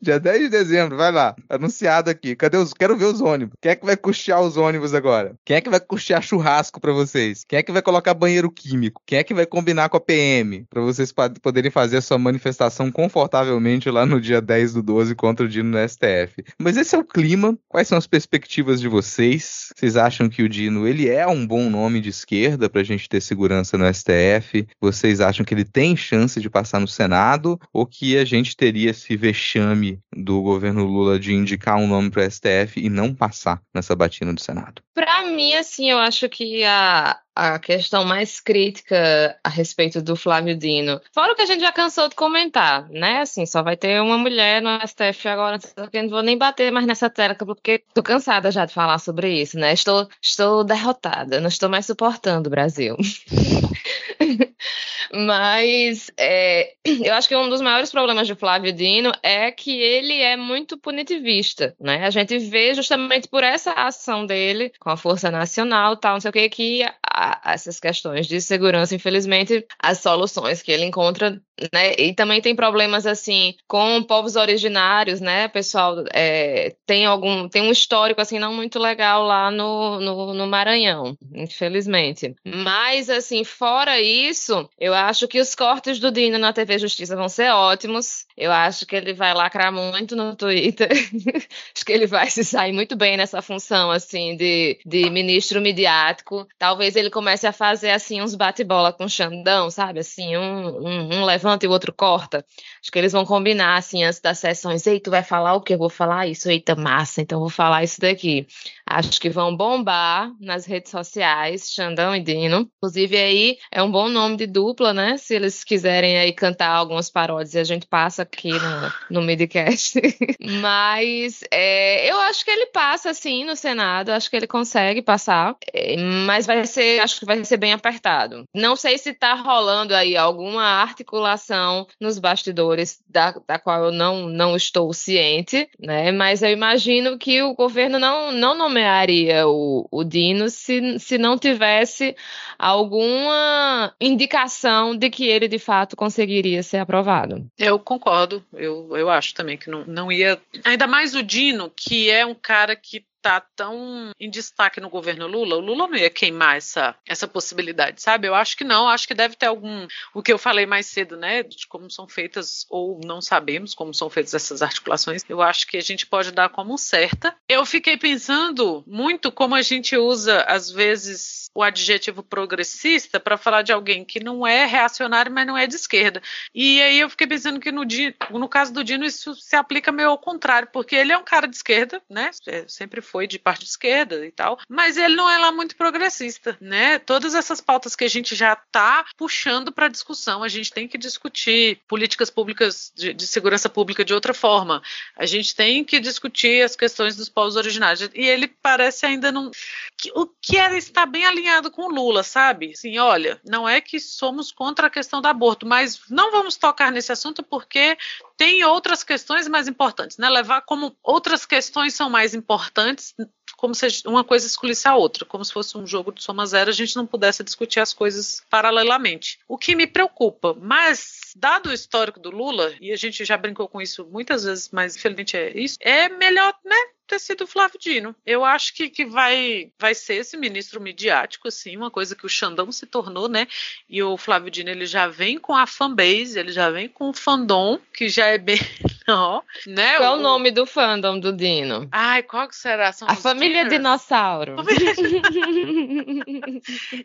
Dia 10 de dezembro, vai lá. Anunciado aqui. Cadê os. Quero ver os ônibus. Quem é que vai custear os ônibus agora? Quem é que vai custear churrasco para vocês? Quem é que vai colocar banheiro químico? Quem é que vai combinar com a PM? para vocês poderem fazer a sua manifestação confortavelmente lá no dia 10 do 12 contra o Dino no STF. Mas esse é o clima. Quais são as perspectivas de vocês? Vocês acham que o Dino ele é um bom nome de esquerda pra gente ter segurança no STF? Vocês acham que ele tem chance de passar no Senado? Ou que a gente teria esse vexame do governo Lula de indicar um nome para o STF e não passar nessa batina do Senado? Para mim, assim, eu acho que a, a questão mais crítica a respeito do Flávio Dino, fora o que a gente já cansou de comentar, né? Assim, só vai ter uma mulher no STF agora, eu não vou nem bater mais nessa tecla, porque tô cansada já de falar sobre isso, né? Estou, estou derrotada, não estou mais suportando o Brasil. Mas é, eu acho que um dos maiores problemas de Flávio Dino é que ele é muito punitivista, né? A gente vê justamente por essa ação dele com a Força Nacional, tal, não sei o que, que a, essas questões de segurança, infelizmente, as soluções que ele encontra né? E também tem problemas assim com povos originários, né? Pessoal é, tem algum tem um histórico assim não muito legal lá no, no, no, Maranhão, infelizmente. Mas assim, fora isso, eu acho que os cortes do Dino na TV Justiça vão ser ótimos. Eu acho que ele vai lacrar muito no Twitter. acho que ele vai se sair muito bem nessa função assim de, de ministro midiático. Talvez ele comece a fazer assim uns bate-bola com o Xandão, sabe? Assim, um, um, um levanta e o outro corta. Acho que eles vão combinar, assim, antes das sessões. Ei, tu vai falar o que? Eu vou falar isso. Eita, massa, então vou falar isso daqui. Acho que vão bombar nas redes sociais, Xandão e Dino. Inclusive, aí é um bom nome de dupla, né? Se eles quiserem aí cantar algumas paródias, a gente passa aqui no, no midcast. Mas é, eu acho que ele passa, assim, no Senado. Acho que ele consegue passar. É, mas vai ser, acho que vai ser bem apertado. Não sei se tá rolando aí alguma articulação nos bastidores da, da qual eu não, não estou ciente, né? Mas eu imagino que o governo não, não nomearia o, o Dino se, se não tivesse alguma indicação de que ele de fato conseguiria ser aprovado. Eu concordo, eu, eu acho também que não, não ia. Ainda mais o Dino, que é um cara que tá tão em destaque no governo Lula, o Lula não ia queimar essa, essa possibilidade, sabe? Eu acho que não, acho que deve ter algum. O que eu falei mais cedo, né? De como são feitas, ou não sabemos como são feitas essas articulações, eu acho que a gente pode dar como certa. Eu fiquei pensando muito como a gente usa, às vezes, o adjetivo progressista para falar de alguém que não é reacionário, mas não é de esquerda. E aí eu fiquei pensando que no, no caso do Dino isso se aplica meio ao contrário, porque ele é um cara de esquerda, né? É, sempre foi foi de parte esquerda e tal, mas ele não é lá muito progressista, né? Todas essas pautas que a gente já está puxando para discussão, a gente tem que discutir políticas públicas de, de, segurança pública de outra forma. A gente tem que discutir as questões dos povos originários. E ele parece ainda não. O que era estar bem alinhado com o Lula, sabe? Assim, olha, não é que somos contra a questão do aborto, mas não vamos tocar nesse assunto porque tem outras questões mais importantes, né? Levar como outras questões são mais importantes, como se uma coisa excluísse a outra, como se fosse um jogo de soma zero, a gente não pudesse discutir as coisas paralelamente. O que me preocupa, mas dado o histórico do Lula, e a gente já brincou com isso muitas vezes, mas infelizmente é isso, é melhor, né? Ter sido o Flávio Dino. Eu acho que, que vai, vai ser esse ministro midiático, assim, uma coisa que o Xandão se tornou, né? E o Flávio Dino, ele já vem com a fanbase, ele já vem com o fandom, que já é bem menor, né? Qual o, o nome do fandom do Dino? Ai, qual que será? São a família Diners? Dinossauro.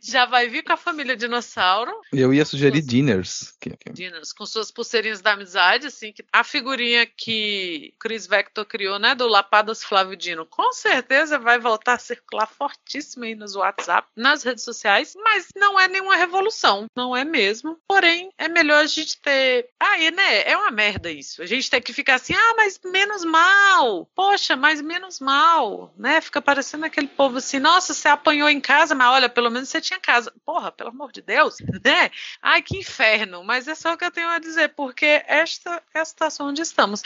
já vai vir com a família Dinossauro. Eu ia sugerir Diners. Diners, com suas pulseirinhas da amizade, assim, que a figurinha que Chris Vector criou, né, do Lapadas Flávio Dino, com certeza vai voltar a circular fortíssimo aí nos WhatsApp, nas redes sociais, mas não é nenhuma revolução, não é mesmo. Porém, é melhor a gente ter. Aí, né? É uma merda isso. A gente tem que ficar assim, ah, mas menos mal. Poxa, mas menos mal, né? Fica parecendo aquele povo assim, nossa, você apanhou em casa, mas olha, pelo menos você tinha casa. Porra, pelo amor de Deus, né? Ai, que inferno. Mas é só o que eu tenho a dizer, porque esta é a situação onde estamos.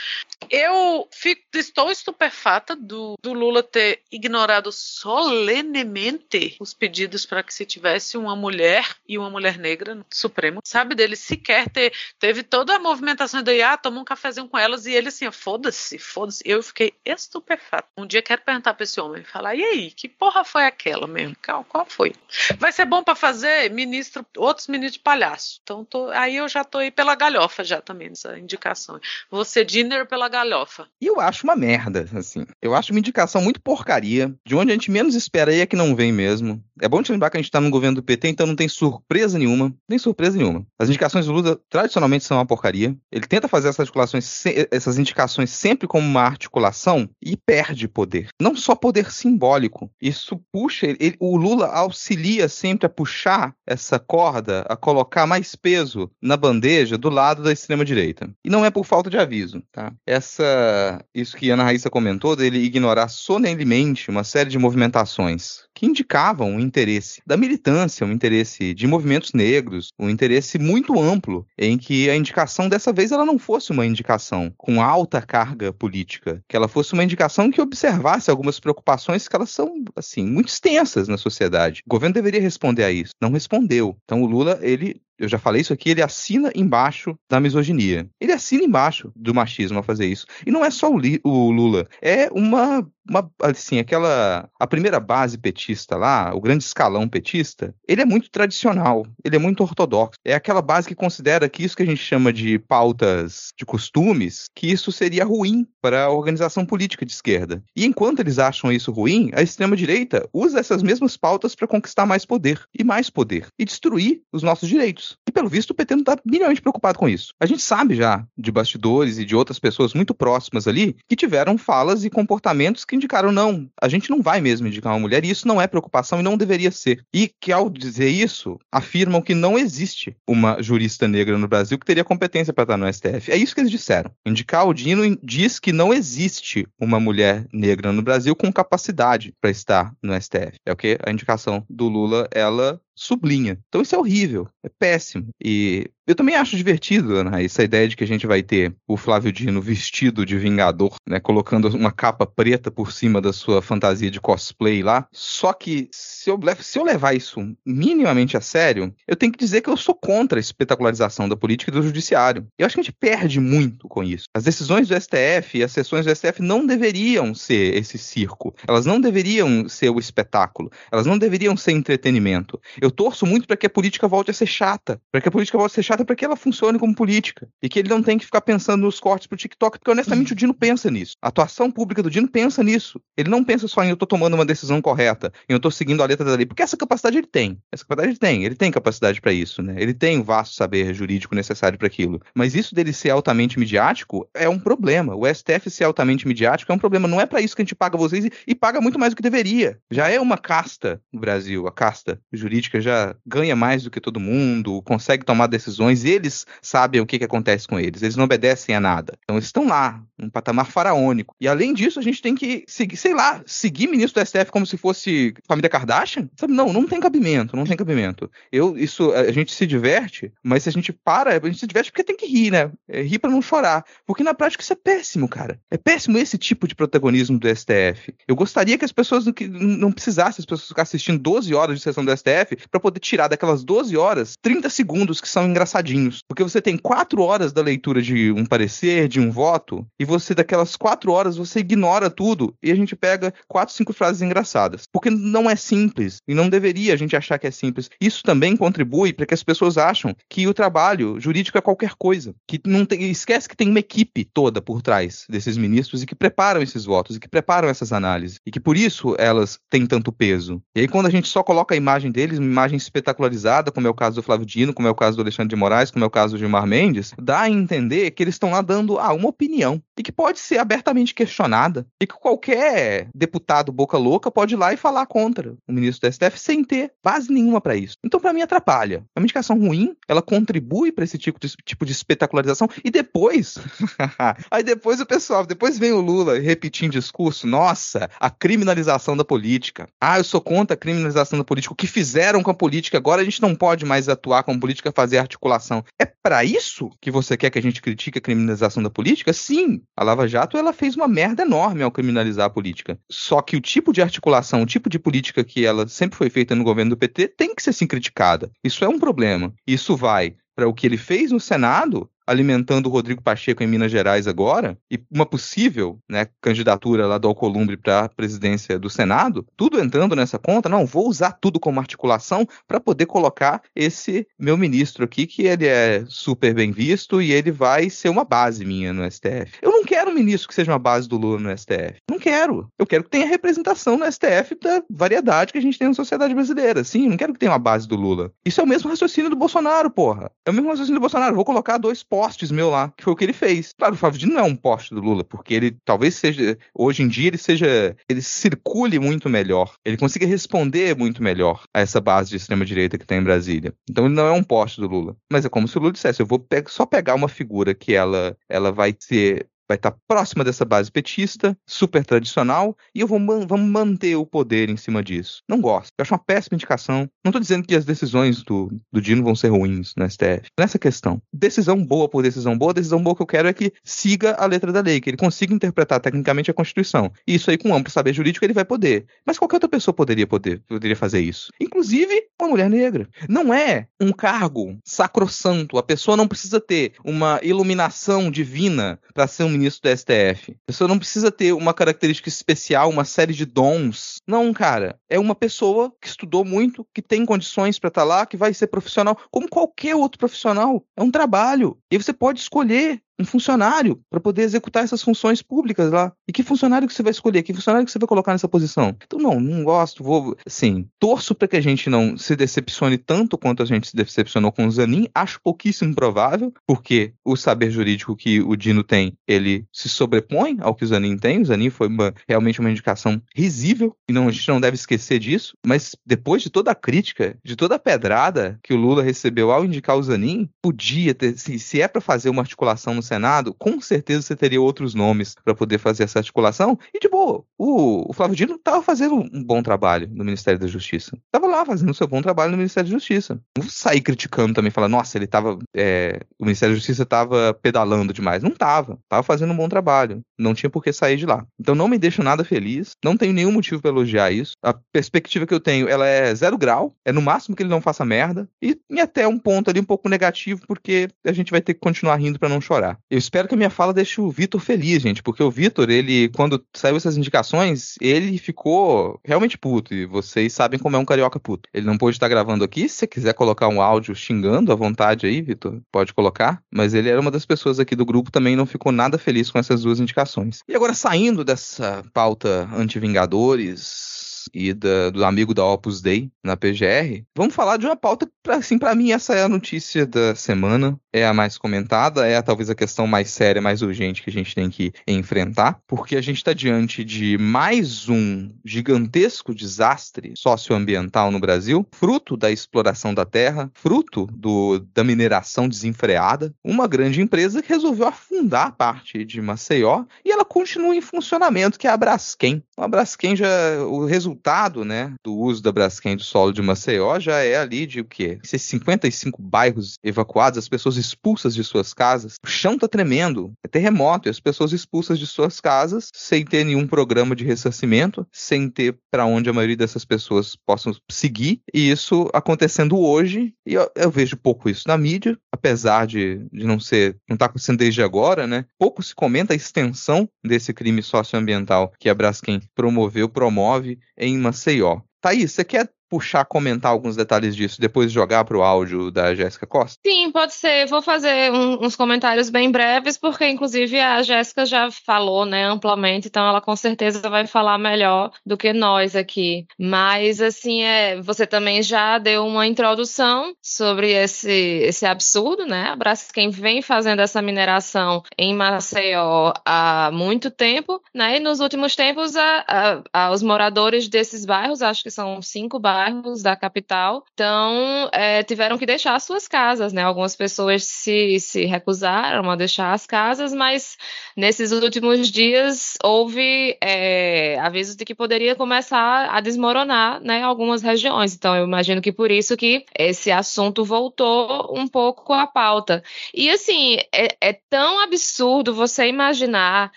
Eu fico, estou estupefata do, do Lula ter ignorado solenemente os pedidos para que se tivesse uma mulher e uma mulher negra no Supremo, sabe? Dele sequer ter. Teve toda a movimentação daí, ah, toma um cafezinho com elas, e ele assim, foda-se, foda-se. Eu fiquei estupefato. Um dia quero perguntar para esse homem, falar, e aí, que porra foi aquela mesmo? Qual, qual foi? Vai ser bom para fazer ministro, outros ministros de palhaço. Então, tô, aí eu já tô aí pela galhofa já também, nessa indicação. Você dinner pela galhofa. E eu acho uma merda, assim. Eu acho uma indicação muito porcaria. De onde a gente menos espera aí é que não vem mesmo. É bom te lembrar que a gente tá no governo do PT, então não tem surpresa nenhuma. Nem surpresa nenhuma. As indicações do Lula tradicionalmente são uma porcaria. Ele tenta fazer essas articulações. Essas indicações sempre como uma articulação e perde poder. Não só poder simbólico. Isso puxa, ele, o Lula auxilia sempre a puxar essa corda, a colocar mais peso na bandeja do lado da extrema-direita. E não é por falta de aviso, tá? Essa, isso que Ana Raíssa comentou, dele ignorar solenemente uma série de movimentações que indicavam o interesse da militância, o interesse de movimentos negros, um interesse muito amplo em que a indicação dessa vez ela não fosse uma indicação com alta carga política, que ela fosse uma indicação que observasse algumas preocupações que elas são assim muito extensas na sociedade. O governo deveria responder a isso, não respondeu. Então o Lula ele eu já falei isso aqui, ele assina embaixo da misoginia. Ele assina embaixo do machismo a fazer isso. E não é só o, o Lula, é uma uma, assim, aquela. A primeira base petista lá, o grande escalão petista, ele é muito tradicional, ele é muito ortodoxo. É aquela base que considera que isso que a gente chama de pautas de costumes, que isso seria ruim para a organização política de esquerda. E enquanto eles acham isso ruim, a extrema-direita usa essas mesmas pautas para conquistar mais poder e mais poder e destruir os nossos direitos. E pelo visto o PT não está minimamente preocupado com isso. A gente sabe já de bastidores e de outras pessoas muito próximas ali que tiveram falas e comportamentos que indicaram, não, a gente não vai mesmo indicar uma mulher, e isso não é preocupação e não deveria ser. E que ao dizer isso, afirmam que não existe uma jurista negra no Brasil que teria competência para estar no STF. É isso que eles disseram. Indicar o Dino diz que não existe uma mulher negra no Brasil com capacidade para estar no STF. É o que a indicação do Lula, ela sublinha. Então isso é horrível, é péssimo. E eu também acho divertido, Ana, essa ideia de que a gente vai ter o Flávio Dino vestido de Vingador, né, colocando uma capa preta por cima da sua fantasia de cosplay lá. Só que se eu, se eu levar isso minimamente a sério, eu tenho que dizer que eu sou contra a espetacularização da política e do judiciário. Eu acho que a gente perde muito com isso. As decisões do STF e as sessões do STF não deveriam ser esse circo. Elas não deveriam ser o espetáculo. Elas não deveriam ser entretenimento. Eu torço muito para que a política volte a ser chata, para que a política volte a ser chata para que ela funcione como política e que ele não tenha que ficar pensando nos cortes pro TikTok, porque honestamente o Dino pensa nisso. A atuação pública do Dino pensa nisso. Ele não pensa só em eu tô tomando uma decisão correta, em eu tô seguindo a letra da lei, porque essa capacidade ele tem. Essa capacidade ele tem, ele tem capacidade para isso, né? Ele tem o vasto saber jurídico necessário para aquilo. Mas isso dele ser altamente midiático é um problema. O STF ser altamente midiático é um problema. Não é para isso que a gente paga vocês e, e paga muito mais do que deveria. Já é uma casta no Brasil, a casta jurídica já ganha mais do que todo mundo, consegue tomar decisões, eles sabem o que, que acontece com eles, eles não obedecem a nada. Então eles estão lá, um patamar faraônico. E além disso, a gente tem que seguir, sei lá, seguir ministro do STF como se fosse família Kardashian? Sabe, não, não tem cabimento, não tem cabimento. Eu, isso, a gente se diverte, mas se a gente para, a gente se diverte porque tem que rir, né? É, rir para não chorar. Porque na prática isso é péssimo, cara. É péssimo esse tipo de protagonismo do STF. Eu gostaria que as pessoas não, não precisassem, as pessoas ficarem assistindo 12 horas de sessão do STF para poder tirar daquelas 12 horas 30 segundos que são engraçadinhos. Porque você tem 4 horas da leitura de um parecer, de um voto, e você, daquelas 4 horas, você ignora tudo e a gente pega 4, 5 frases engraçadas. Porque não é simples e não deveria a gente achar que é simples. Isso também contribui para que as pessoas acham que o trabalho jurídico é qualquer coisa. Que não tem, esquece que tem uma equipe toda por trás desses ministros e que preparam esses votos e que preparam essas análises. E que por isso elas têm tanto peso. E aí, quando a gente só coloca a imagem deles, imagem espetacularizada, como é o caso do Flávio Dino, como é o caso do Alexandre de Moraes, como é o caso do Gilmar Mendes, dá a entender que eles estão lá dando ah, uma opinião e que pode ser abertamente questionada e que qualquer deputado boca louca pode ir lá e falar contra o ministro do STF sem ter base nenhuma para isso. Então, para mim, atrapalha. É uma indicação ruim, ela contribui para esse tipo de, tipo de espetacularização e depois, aí depois o pessoal, depois vem o Lula repetindo discurso, nossa, a criminalização da política. Ah, eu sou contra a criminalização da política. O que fizeram com a política agora, a gente não pode mais atuar com política, fazer articulação. É para isso que você quer que a gente critique a criminalização da política? Sim, a Lava Jato ela fez uma merda enorme ao criminalizar a política. Só que o tipo de articulação, o tipo de política que ela sempre foi feita no governo do PT tem que ser sim criticada. Isso é um problema. Isso vai para o que ele fez no Senado alimentando o Rodrigo Pacheco em Minas Gerais agora, e uma possível né, candidatura lá do Alcolumbre para a presidência do Senado, tudo entrando nessa conta, não, vou usar tudo como articulação para poder colocar esse meu ministro aqui, que ele é super bem visto e ele vai ser uma base minha no STF. Eu não quero um ministro que seja uma base do Lula no STF. Não quero. Eu quero que tenha representação no STF da variedade que a gente tem na sociedade brasileira. Sim, não quero que tenha uma base do Lula. Isso é o mesmo raciocínio do Bolsonaro, porra. É o mesmo raciocínio do Bolsonaro. Vou colocar dois postes meu lá, que foi o que ele fez. Claro, o Flávio Dino não é um poste do Lula, porque ele talvez seja, hoje em dia, ele seja, ele circule muito melhor. Ele consiga responder muito melhor a essa base de extrema-direita que tem em Brasília. Então ele não é um poste do Lula. Mas é como se o Lula dissesse: eu vou pe só pegar uma figura que ela, ela vai ser vai estar próxima dessa base petista, super tradicional, e eu vou man vamos manter o poder em cima disso. Não gosto. Eu acho uma péssima indicação. Não estou dizendo que as decisões do, do Dino vão ser ruins no STF. Nessa questão. Decisão boa por decisão boa, a decisão boa que eu quero é que siga a letra da lei, que ele consiga interpretar tecnicamente a Constituição. E isso aí, com amplo saber jurídico, ele vai poder. Mas qualquer outra pessoa poderia poder, poderia fazer isso. Inclusive uma mulher negra. Não é um cargo sacrossanto. A pessoa não precisa ter uma iluminação divina para ser um ministro do STF. A pessoa não precisa ter uma característica especial, uma série de dons. Não, cara. É uma pessoa que estudou muito, que tem condições para estar tá lá, que vai ser profissional, como qualquer outro profissional. É um trabalho. E você pode escolher um funcionário para poder executar essas funções públicas lá. E que funcionário que você vai escolher? Que funcionário que você vai colocar nessa posição? Então, não, não gosto, vou, assim, torço para que a gente não se decepcione tanto quanto a gente se decepcionou com o Zanin, acho pouquíssimo provável, porque o saber jurídico que o Dino tem, ele se sobrepõe ao que o Zanin tem, o Zanin foi uma, realmente uma indicação risível, e não, a gente não deve esquecer disso, mas depois de toda a crítica, de toda a pedrada que o Lula recebeu ao indicar o Zanin, podia ter, se, se é para fazer uma articulação no Senado, com certeza você teria outros nomes para poder fazer essa articulação. E de boa, o, o Flávio Dino estava fazendo um bom trabalho no Ministério da Justiça. Estava lá fazendo seu bom trabalho no Ministério da Justiça. Não sair criticando também, falar, nossa, ele estava. É, o Ministério da Justiça estava pedalando demais. Não estava. Estava fazendo um bom trabalho. Não tinha por que sair de lá. Então não me deixo nada feliz. Não tenho nenhum motivo para elogiar isso. A perspectiva que eu tenho, ela é zero grau. É no máximo que ele não faça merda. E, e até um ponto ali um pouco negativo, porque a gente vai ter que continuar rindo para não chorar. Eu espero que a minha fala deixe o Vitor feliz, gente, porque o Vitor, ele, quando saiu essas indicações, ele ficou realmente puto, e vocês sabem como é um carioca puto. Ele não pôde estar gravando aqui, se você quiser colocar um áudio xingando à vontade aí, Vitor, pode colocar, mas ele era uma das pessoas aqui do grupo também não ficou nada feliz com essas duas indicações. E agora, saindo dessa pauta anti-vingadores, e da, do amigo da Opus Dei na PGR, vamos falar de uma pauta que, assim, para mim, essa é a notícia da semana, é a mais comentada, é talvez a questão mais séria, mais urgente que a gente tem que enfrentar, porque a gente está diante de mais um gigantesco desastre socioambiental no Brasil, fruto da exploração da terra, fruto do, da mineração desenfreada, uma grande empresa que resolveu afundar parte de Maceió e ela continua em funcionamento, que é a Braskem. A Braskem já, o resultado, né, do uso da Braskem do solo de Maceió já é ali de o quê? 55 bairros evacuados, as pessoas expulsas de suas casas. O chão tá tremendo, é terremoto, e as pessoas expulsas de suas casas sem ter nenhum programa de ressarcimento, sem ter para onde a maioria dessas pessoas possam seguir. E isso acontecendo hoje, e eu, eu vejo pouco isso na mídia, apesar de, de não ser, não tá acontecendo desde agora, né? Pouco se comenta a extensão desse crime socioambiental que a Braskem promoveu, promove em Maceió. Thaís, você quer puxar, comentar alguns detalhes disso, depois jogar para o áudio da Jéssica Costa? Sim, pode ser. Vou fazer um, uns comentários bem breves, porque inclusive a Jéssica já falou, né, amplamente, então ela com certeza vai falar melhor do que nós aqui. Mas assim, é, você também já deu uma introdução sobre esse, esse absurdo, né? A Braskem vem fazendo essa mineração em Maceió há muito tempo, né? E nos últimos tempos, a, a, a, os moradores desses bairros, acho que são cinco bairros, bairros da capital, então é, tiveram que deixar suas casas, né? Algumas pessoas se, se recusaram a deixar as casas, mas nesses últimos dias houve é, avisos de que poderia começar a desmoronar, né? Algumas regiões. Então eu imagino que por isso que esse assunto voltou um pouco à pauta. E assim é, é tão absurdo você imaginar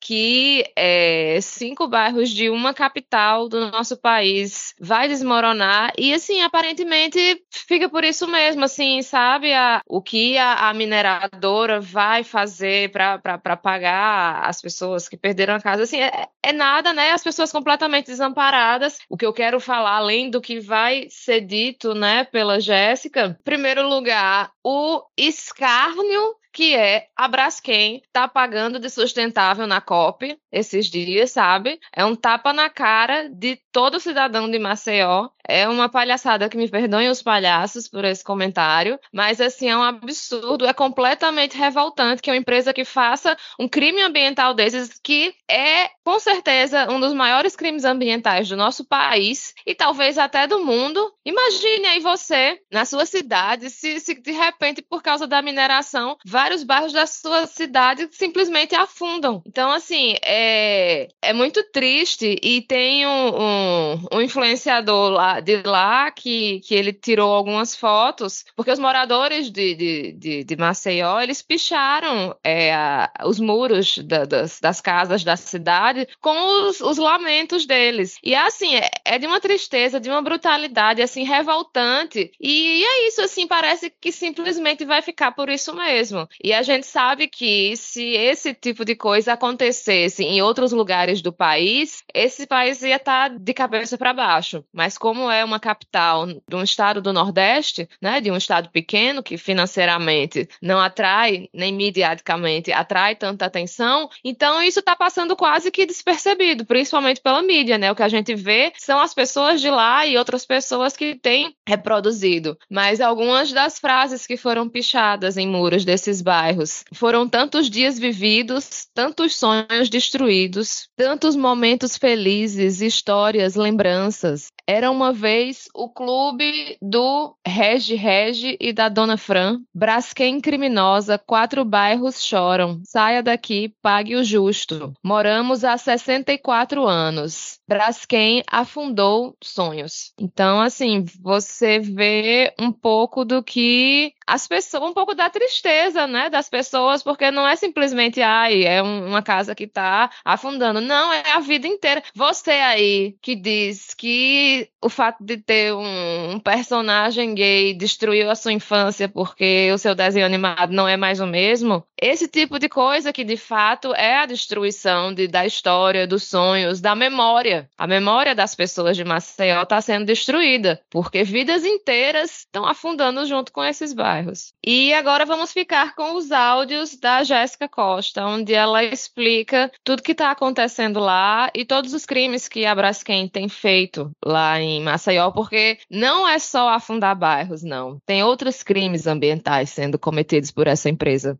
que é, cinco bairros de uma capital do nosso país vai desmoronar e assim, aparentemente fica por isso mesmo, assim, sabe? A, o que a, a mineradora vai fazer para pagar as pessoas que perderam a casa, assim, é, é nada, né? As pessoas completamente desamparadas. O que eu quero falar, além do que vai ser dito, né, pela Jéssica, primeiro lugar, o escárnio que é a Braskem tá pagando de sustentável na COP esses dias, sabe? É um tapa na cara de todo cidadão de Maceió. É uma palhaçada que me perdoem os palhaços por esse comentário, mas assim é um absurdo, é completamente revoltante que uma empresa que faça um crime ambiental desses que é com certeza um dos maiores crimes ambientais do nosso país e talvez até do mundo. Imagine aí você na sua cidade se, se de repente por causa da mineração vários bairros da sua cidade simplesmente afundam. Então assim é, é muito triste e tem um, um, um influenciador lá de lá que, que ele tirou algumas fotos, porque os moradores de, de, de, de Maceió, eles picharam é, a, os muros da, das, das, casas da cidade com os, os lamentos deles. E assim, é, é, de uma tristeza, de uma brutalidade, assim, revoltante. E é isso, assim, parece que simplesmente vai ficar por isso mesmo. E a gente sabe que se esse tipo de coisa acontecesse em outros lugares do país, esse país ia estar de cabeça para baixo. Mas como é uma capital de um estado do Nordeste, né, de um estado pequeno que financeiramente não atrai nem mediaticamente atrai tanta atenção, então isso está passando quase que despercebido, principalmente pela mídia, né? O que a gente vê são as pessoas de lá e outras pessoas que têm reproduzido. Mas algumas das frases que foram pichadas em muros desses bairros foram tantos dias vividos, tantos sonhos destruídos, tantos momentos felizes, histórias, lembranças. Era uma vez o clube do Regi Regi e da Dona Fran. Braskem criminosa, quatro bairros choram. Saia daqui, pague o justo. Moramos há 64 anos. Braskem afundou sonhos. Então, assim, você vê um pouco do que as pessoas, um pouco da tristeza, né, das pessoas, porque não é simplesmente, ai, é uma casa que tá afundando. Não, é a vida inteira. Você aí que diz que o fato de ter um, um personagem gay destruiu a sua infância porque o seu desenho animado não é mais o mesmo, esse tipo de coisa que de fato é a destruição de, da história, dos sonhos, da memória. A memória das pessoas de Maceió está sendo destruída, porque vidas inteiras estão afundando junto com esses bairros. E agora vamos ficar com os áudios da Jéssica Costa, onde ela explica tudo que está acontecendo lá e todos os crimes que a Braskem tem feito lá em Maceió, porque não é só afundar bairros, não. Tem outros crimes ambientais sendo cometidos por essa empresa.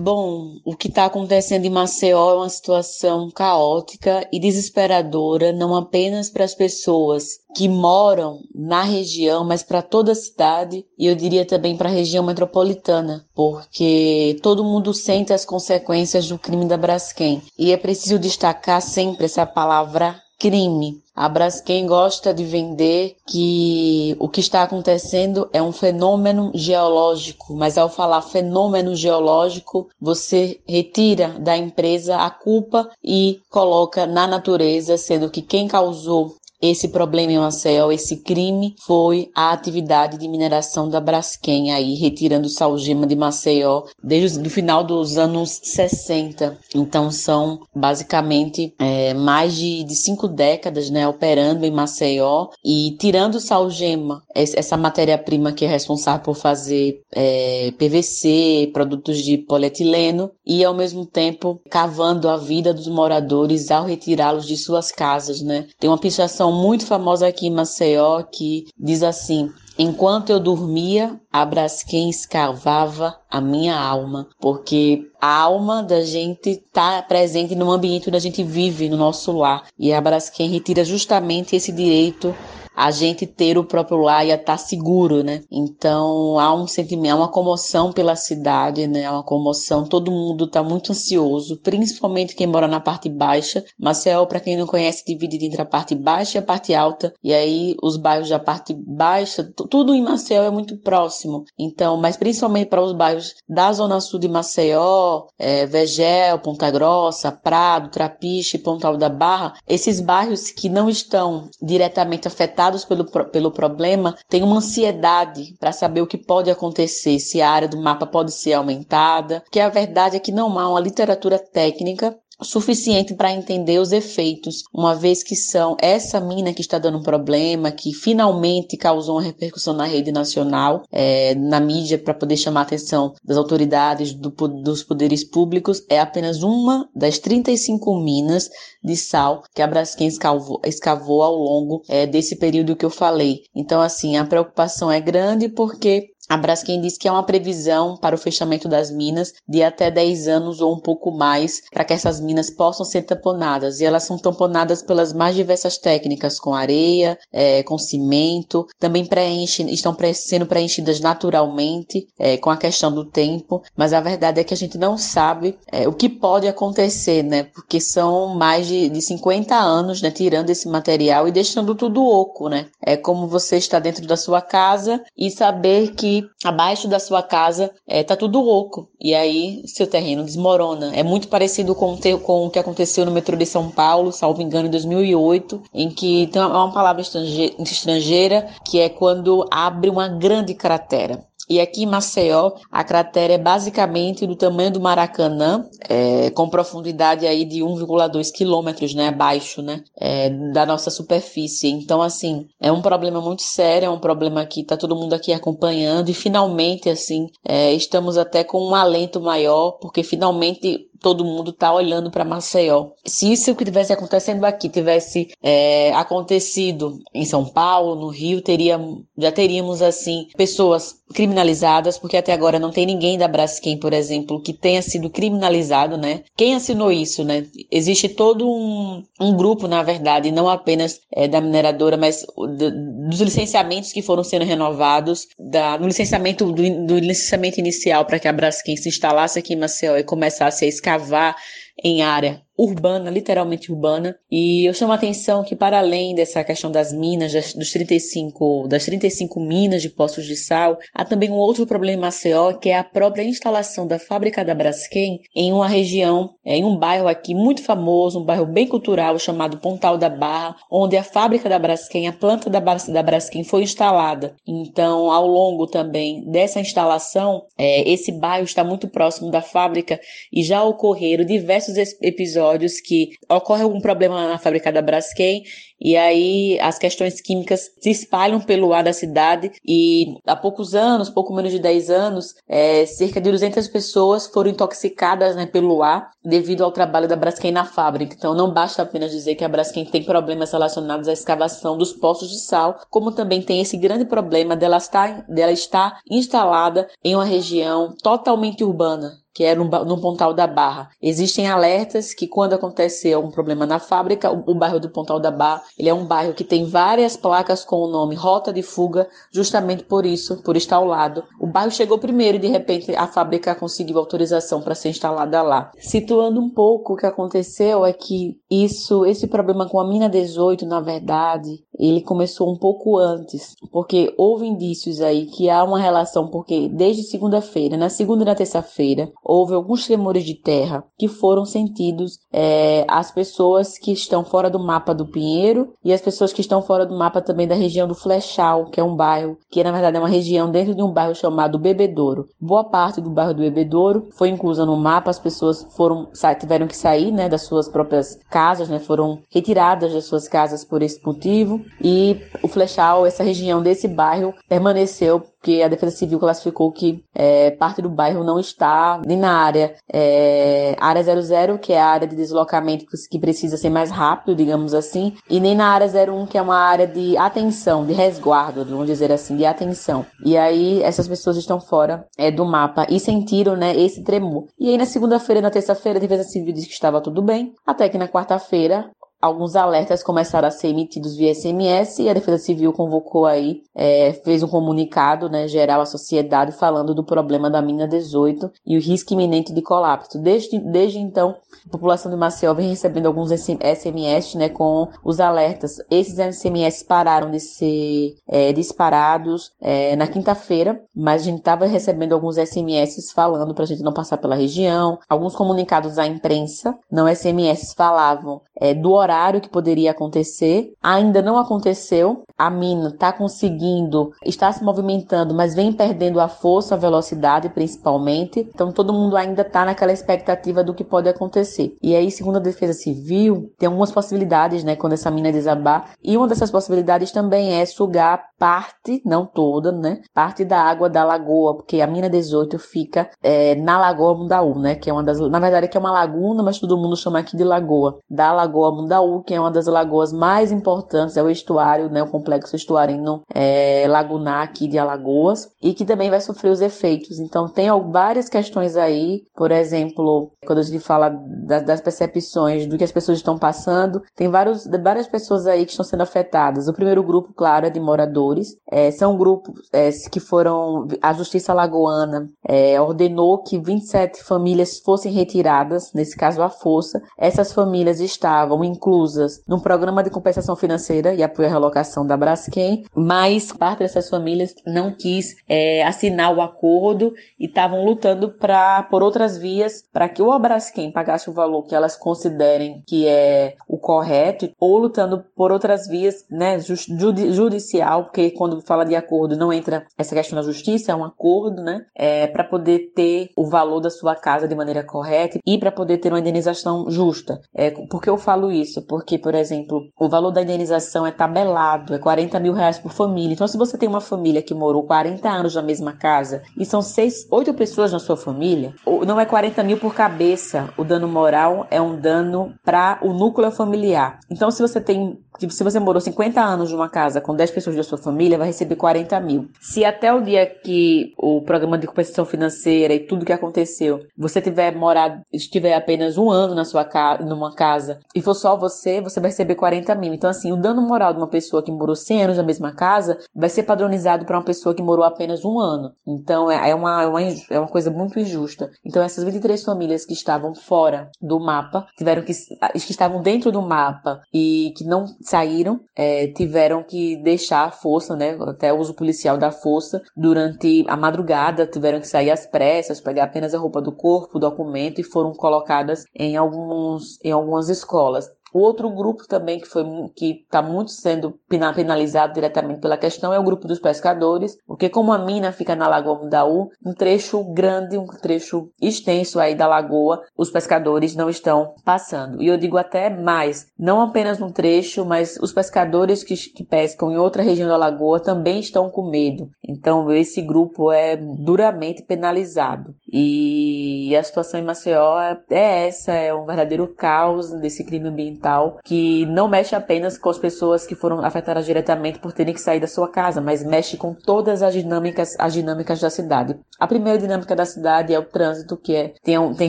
Bom, o que está acontecendo em Maceió é uma situação caótica e desesperadora, não apenas para as pessoas que moram na região, mas para toda a cidade e eu diria também para a região metropolitana, porque todo mundo sente as consequências do crime da Braskem. E é preciso destacar sempre essa palavra crime. A Braskem gosta de vender que o que está acontecendo é um fenômeno geológico, mas ao falar fenômeno geológico, você retira da empresa a culpa e coloca na natureza, sendo que quem causou esse problema em Maceió, esse crime, foi a atividade de mineração da Braskem, aí retirando salgema de Maceió desde o final dos anos 60. Então são basicamente é, mais de, de cinco décadas né, operando em Maceió e tirando salgema, essa matéria-prima que é responsável por fazer é, PVC, produtos de polietileno, e ao mesmo tempo cavando a vida dos moradores ao retirá-los de suas casas. Né? Tem uma pichação muito famosa aqui em Maceió que diz assim: Enquanto eu dormia, a Braskem escavava a minha alma, porque a alma da gente está presente no ambiente onde a gente vive, no nosso lar. E a Braskem retira justamente esse direito a gente ter o próprio lar e estar tá seguro, né? Então há um sentimento, há uma comoção pela cidade, né? Há uma comoção, todo mundo está muito ansioso, principalmente quem mora na parte baixa. Maceió, para quem não conhece, divide entre a parte baixa e a parte alta, e aí os bairros da parte baixa, tudo em Maceió é muito próximo. Então, mas principalmente para os bairros da zona sul de Maceió, é, Vegel, Ponta Grossa, Prado, Trapiche, Pontal da Barra, esses bairros que não estão diretamente afetados afetados pelo, pelo problema têm uma ansiedade para saber o que pode acontecer, se a área do mapa pode ser aumentada, que a verdade é que não há uma literatura técnica suficiente para entender os efeitos, uma vez que são essa mina que está dando um problema, que finalmente causou uma repercussão na rede nacional, é, na mídia, para poder chamar a atenção das autoridades, do, dos poderes públicos, é apenas uma das 35 minas de sal que a Braskem escavou, escavou ao longo é, desse período que eu falei. Então, assim, a preocupação é grande porque a Braskem diz que é uma previsão para o fechamento das minas de até 10 anos ou um pouco mais, para que essas minas possam ser tamponadas. E elas são tamponadas pelas mais diversas técnicas, com areia, é, com cimento, também preenche, estão sendo preenchidas naturalmente, é, com a questão do tempo. Mas a verdade é que a gente não sabe é, o que pode acontecer, né? Porque são mais de, de 50 anos, né? Tirando esse material e deixando tudo oco, né? É como você está dentro da sua casa e saber que abaixo da sua casa é, tá tudo oco. E aí seu terreno desmorona. É muito parecido com, com o que aconteceu no metrô de São Paulo, salvo engano, em 2008, em que tem uma palavra estrangeira que é quando abre uma grande cratera. E aqui em Maceió, a cratera é basicamente do tamanho do Maracanã, é, com profundidade aí de 1,2 quilômetros, né, abaixo, né, é, da nossa superfície. Então, assim, é um problema muito sério, é um problema que tá todo mundo aqui acompanhando e finalmente, assim, é, estamos até com um alento maior, porque finalmente todo mundo tá olhando para Maceió. Se isso que tivesse acontecendo aqui tivesse é, acontecido em São Paulo, no Rio, teria, já teríamos assim pessoas criminalizadas, porque até agora não tem ninguém da Braskem, por exemplo, que tenha sido criminalizado, né? Quem assinou isso, né? Existe todo um, um grupo, na verdade, não apenas é, da mineradora, mas do, dos licenciamentos que foram sendo renovados, da, no licenciamento do, do licenciamento inicial para que a Braskem se instalasse aqui em Maceió e começasse a escavar em área urbana, literalmente urbana. E eu chamo a atenção que para além dessa questão das minas, das, dos 35, das 35 minas de poços de sal, há também um outro problema em Maceió, que é a própria instalação da fábrica da Braskem em uma região, é, em um bairro aqui muito famoso, um bairro bem cultural chamado Pontal da Barra, onde a fábrica da Braskem, a planta da, da Braskem foi instalada. Então, ao longo também dessa instalação, é, esse bairro está muito próximo da fábrica e já ocorreram diversos episódios episódios que ocorre algum problema na fábrica da Braskem e aí as questões químicas se espalham pelo ar da cidade e há poucos anos, pouco menos de 10 anos, é, cerca de 200 pessoas foram intoxicadas né, pelo ar devido ao trabalho da Braskem na fábrica. Então não basta apenas dizer que a Braskem tem problemas relacionados à escavação dos poços de sal, como também tem esse grande problema dela estar, dela estar instalada em uma região totalmente urbana, que é no, no Pontal da Barra. Existem alertas que quando acontecer algum problema na fábrica, o, o, bairro do Pontal da Barra, ele é um bairro que tem várias placas com o nome Rota de Fuga, justamente por isso, por estar ao lado. O bairro chegou primeiro e de repente a fábrica conseguiu autorização para ser instalada lá. Situando um pouco o que aconteceu é que isso, esse problema com a mina 18, na verdade, ele começou um pouco antes, porque houve indícios aí que há uma relação, porque desde segunda-feira, na segunda e na terça-feira, houve alguns tremores de terra que foram sentidos é, as pessoas que estão fora do mapa do Pinheiro e as pessoas que estão fora do mapa também da região do Flechal, que é um bairro que na verdade é uma região dentro de um bairro chamado Bebedouro. Boa parte do bairro do Bebedouro foi inclusa no mapa, as pessoas foram tiveram que sair, né, das suas próprias casas, né, foram retiradas das suas casas por esse motivo e o Flechal, essa região desse bairro, permaneceu porque a Defesa Civil classificou que é, parte do bairro não está nem na área é, área 00, que é a área de deslocamento que precisa ser mais rápido, digamos assim, e nem na área 01, que é uma área de atenção, de resguardo, vamos dizer assim, de atenção. E aí essas pessoas estão fora é, do mapa e sentiram né, esse tremor. E aí na segunda-feira na terça-feira a Defesa Civil disse que estava tudo bem, até que na quarta-feira alguns alertas começaram a ser emitidos via SMS e a Defesa Civil convocou aí, é, fez um comunicado né, geral à sociedade falando do problema da mina 18 e o risco iminente de colapso. Desde, desde então, a população de Maceió vem recebendo alguns SMS né, com os alertas. Esses SMS pararam de ser é, disparados é, na quinta-feira, mas a gente estava recebendo alguns SMS falando para a gente não passar pela região, alguns comunicados à imprensa, não SMS, falavam é, do horário horário que poderia acontecer. Ainda não aconteceu. A mina está conseguindo, está se movimentando, mas vem perdendo a força, a velocidade principalmente. Então todo mundo ainda está naquela expectativa do que pode acontecer. E aí, segundo a Defesa Civil, tem algumas possibilidades, né, quando essa mina desabar. E uma dessas possibilidades também é sugar parte, não toda, né, parte da água da lagoa, porque a mina 18 fica é, na Lagoa Mundaú, né, que é uma das, na verdade, que é uma laguna, mas todo mundo chama aqui de lagoa. Da Lagoa Mundaú, que é uma das lagoas mais importantes, é o estuário, né, o complexo estuarino é, lagunar aqui de Alagoas, e que também vai sofrer os efeitos. Então, tem várias questões aí, por exemplo, quando a gente fala das, das percepções do que as pessoas estão passando, tem vários, várias pessoas aí que estão sendo afetadas. O primeiro grupo, claro, é de moradores. É, são grupos é, que foram. A Justiça Lagoana é, ordenou que 27 famílias fossem retiradas, nesse caso a força. Essas famílias estavam inclusas num programa de compensação financeira e apoio à relocação da Braskem, mas parte dessas famílias não quis é, assinar o acordo e estavam lutando pra, por outras vias para que o Braskem pagasse o valor que elas considerem que é o correto, ou lutando por outras vias, né, judicial, porque quando fala de acordo não entra essa questão da justiça, é um acordo, né, é, para poder ter o valor da sua casa de maneira correta e para poder ter uma indenização justa. É, por que eu falo isso? Porque, por exemplo, o valor da indenização é tabelado, é 40 mil reais por família. Então, se você tem uma família que morou 40 anos na mesma casa e são seis, oito pessoas na sua família, não é 40 mil por cabeça. O dano moral é um dano para o núcleo familiar. Então, se você tem Tipo, se você morou 50 anos numa casa com 10 pessoas da sua família, vai receber 40 mil. Se até o dia que o programa de compensação financeira e tudo que aconteceu, você tiver morado, estiver apenas um ano na sua casa, numa casa, e for só você, você vai receber 40 mil. Então, assim, o dano moral de uma pessoa que morou 100 anos na mesma casa vai ser padronizado para uma pessoa que morou apenas um ano. Então, é, é uma, é uma, é uma coisa muito injusta. Então, essas 23 famílias que estavam fora do mapa, tiveram que, que estavam dentro do mapa e que não saíram, é, tiveram que deixar a força, né? Até o uso policial da força durante a madrugada, tiveram que sair às pressas, pegar apenas a roupa do corpo, o documento e foram colocadas em alguns em algumas escolas. O outro grupo também que foi que está muito sendo penalizado diretamente pela questão é o grupo dos pescadores, porque como a mina fica na Lagoa Mundaú, um trecho grande, um trecho extenso aí da lagoa, os pescadores não estão passando. E eu digo até mais, não apenas no trecho, mas os pescadores que, que pescam em outra região da lagoa também estão com medo. Então esse grupo é duramente penalizado. E a situação em Maceió é, é essa, é um verdadeiro caos desse crime ambiental que não mexe apenas com as pessoas que foram afetadas diretamente por terem que sair da sua casa, mas mexe com todas as dinâmicas, as dinâmicas da cidade. A primeira dinâmica da cidade é o trânsito, que é tem, tem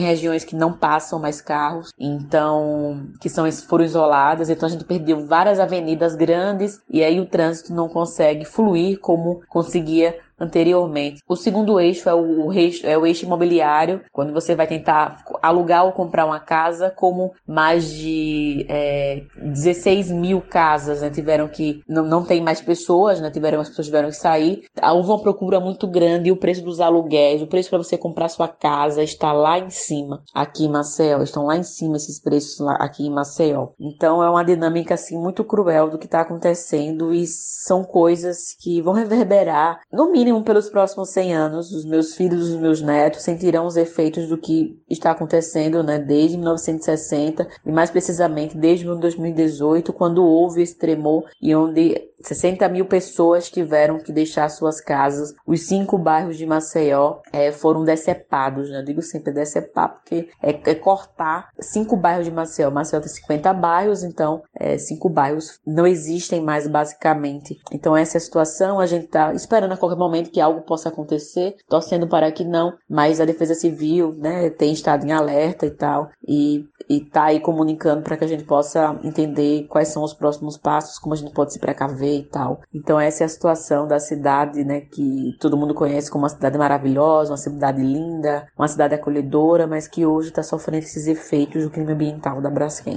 regiões que não passam mais carros, então que são foram isoladas, então a gente perdeu várias avenidas grandes e aí o trânsito não consegue fluir como conseguia anteriormente. O segundo eixo é o, eixo, é o eixo imobiliário, quando você vai tentar alugar ou comprar uma casa, como mais de é, 16 mil casas né, tiveram que. Não, não tem mais pessoas, né, tiveram, as pessoas tiveram que sair. Houve uma procura muito grande e o preço dos aluguéis, o preço para você comprar sua casa está lá em cima, aqui em Maceió. Estão lá em cima esses preços lá, aqui em Maceió. Então é uma dinâmica assim muito cruel do que está acontecendo e são coisas que vão reverberar, no mínimo mínimo pelos próximos 100 anos, os meus filhos os meus netos sentirão os efeitos do que está acontecendo, né, desde 1960 e mais precisamente desde 2018, quando houve esse tremor e onde 60 mil pessoas tiveram que deixar suas casas. Os cinco bairros de Maceió é, foram decepados, né? Eu digo sempre decepar, porque é, é, cortar cinco bairros de Maceió. Maceió tem 50 bairros, então é, cinco bairros não existem mais, basicamente. Então, essa é a situação. A gente tá esperando a qualquer momento que algo possa acontecer, torcendo para que não, mas a Defesa Civil, né, tem estado em alerta e tal, e, e tá aí comunicando para que a gente possa entender quais são os próximos passos, como a gente pode se precaver e tal. Então essa é a situação da cidade, né, que todo mundo conhece como uma cidade maravilhosa, uma cidade linda, uma cidade acolhedora, mas que hoje está sofrendo esses efeitos do crime ambiental da Braskem.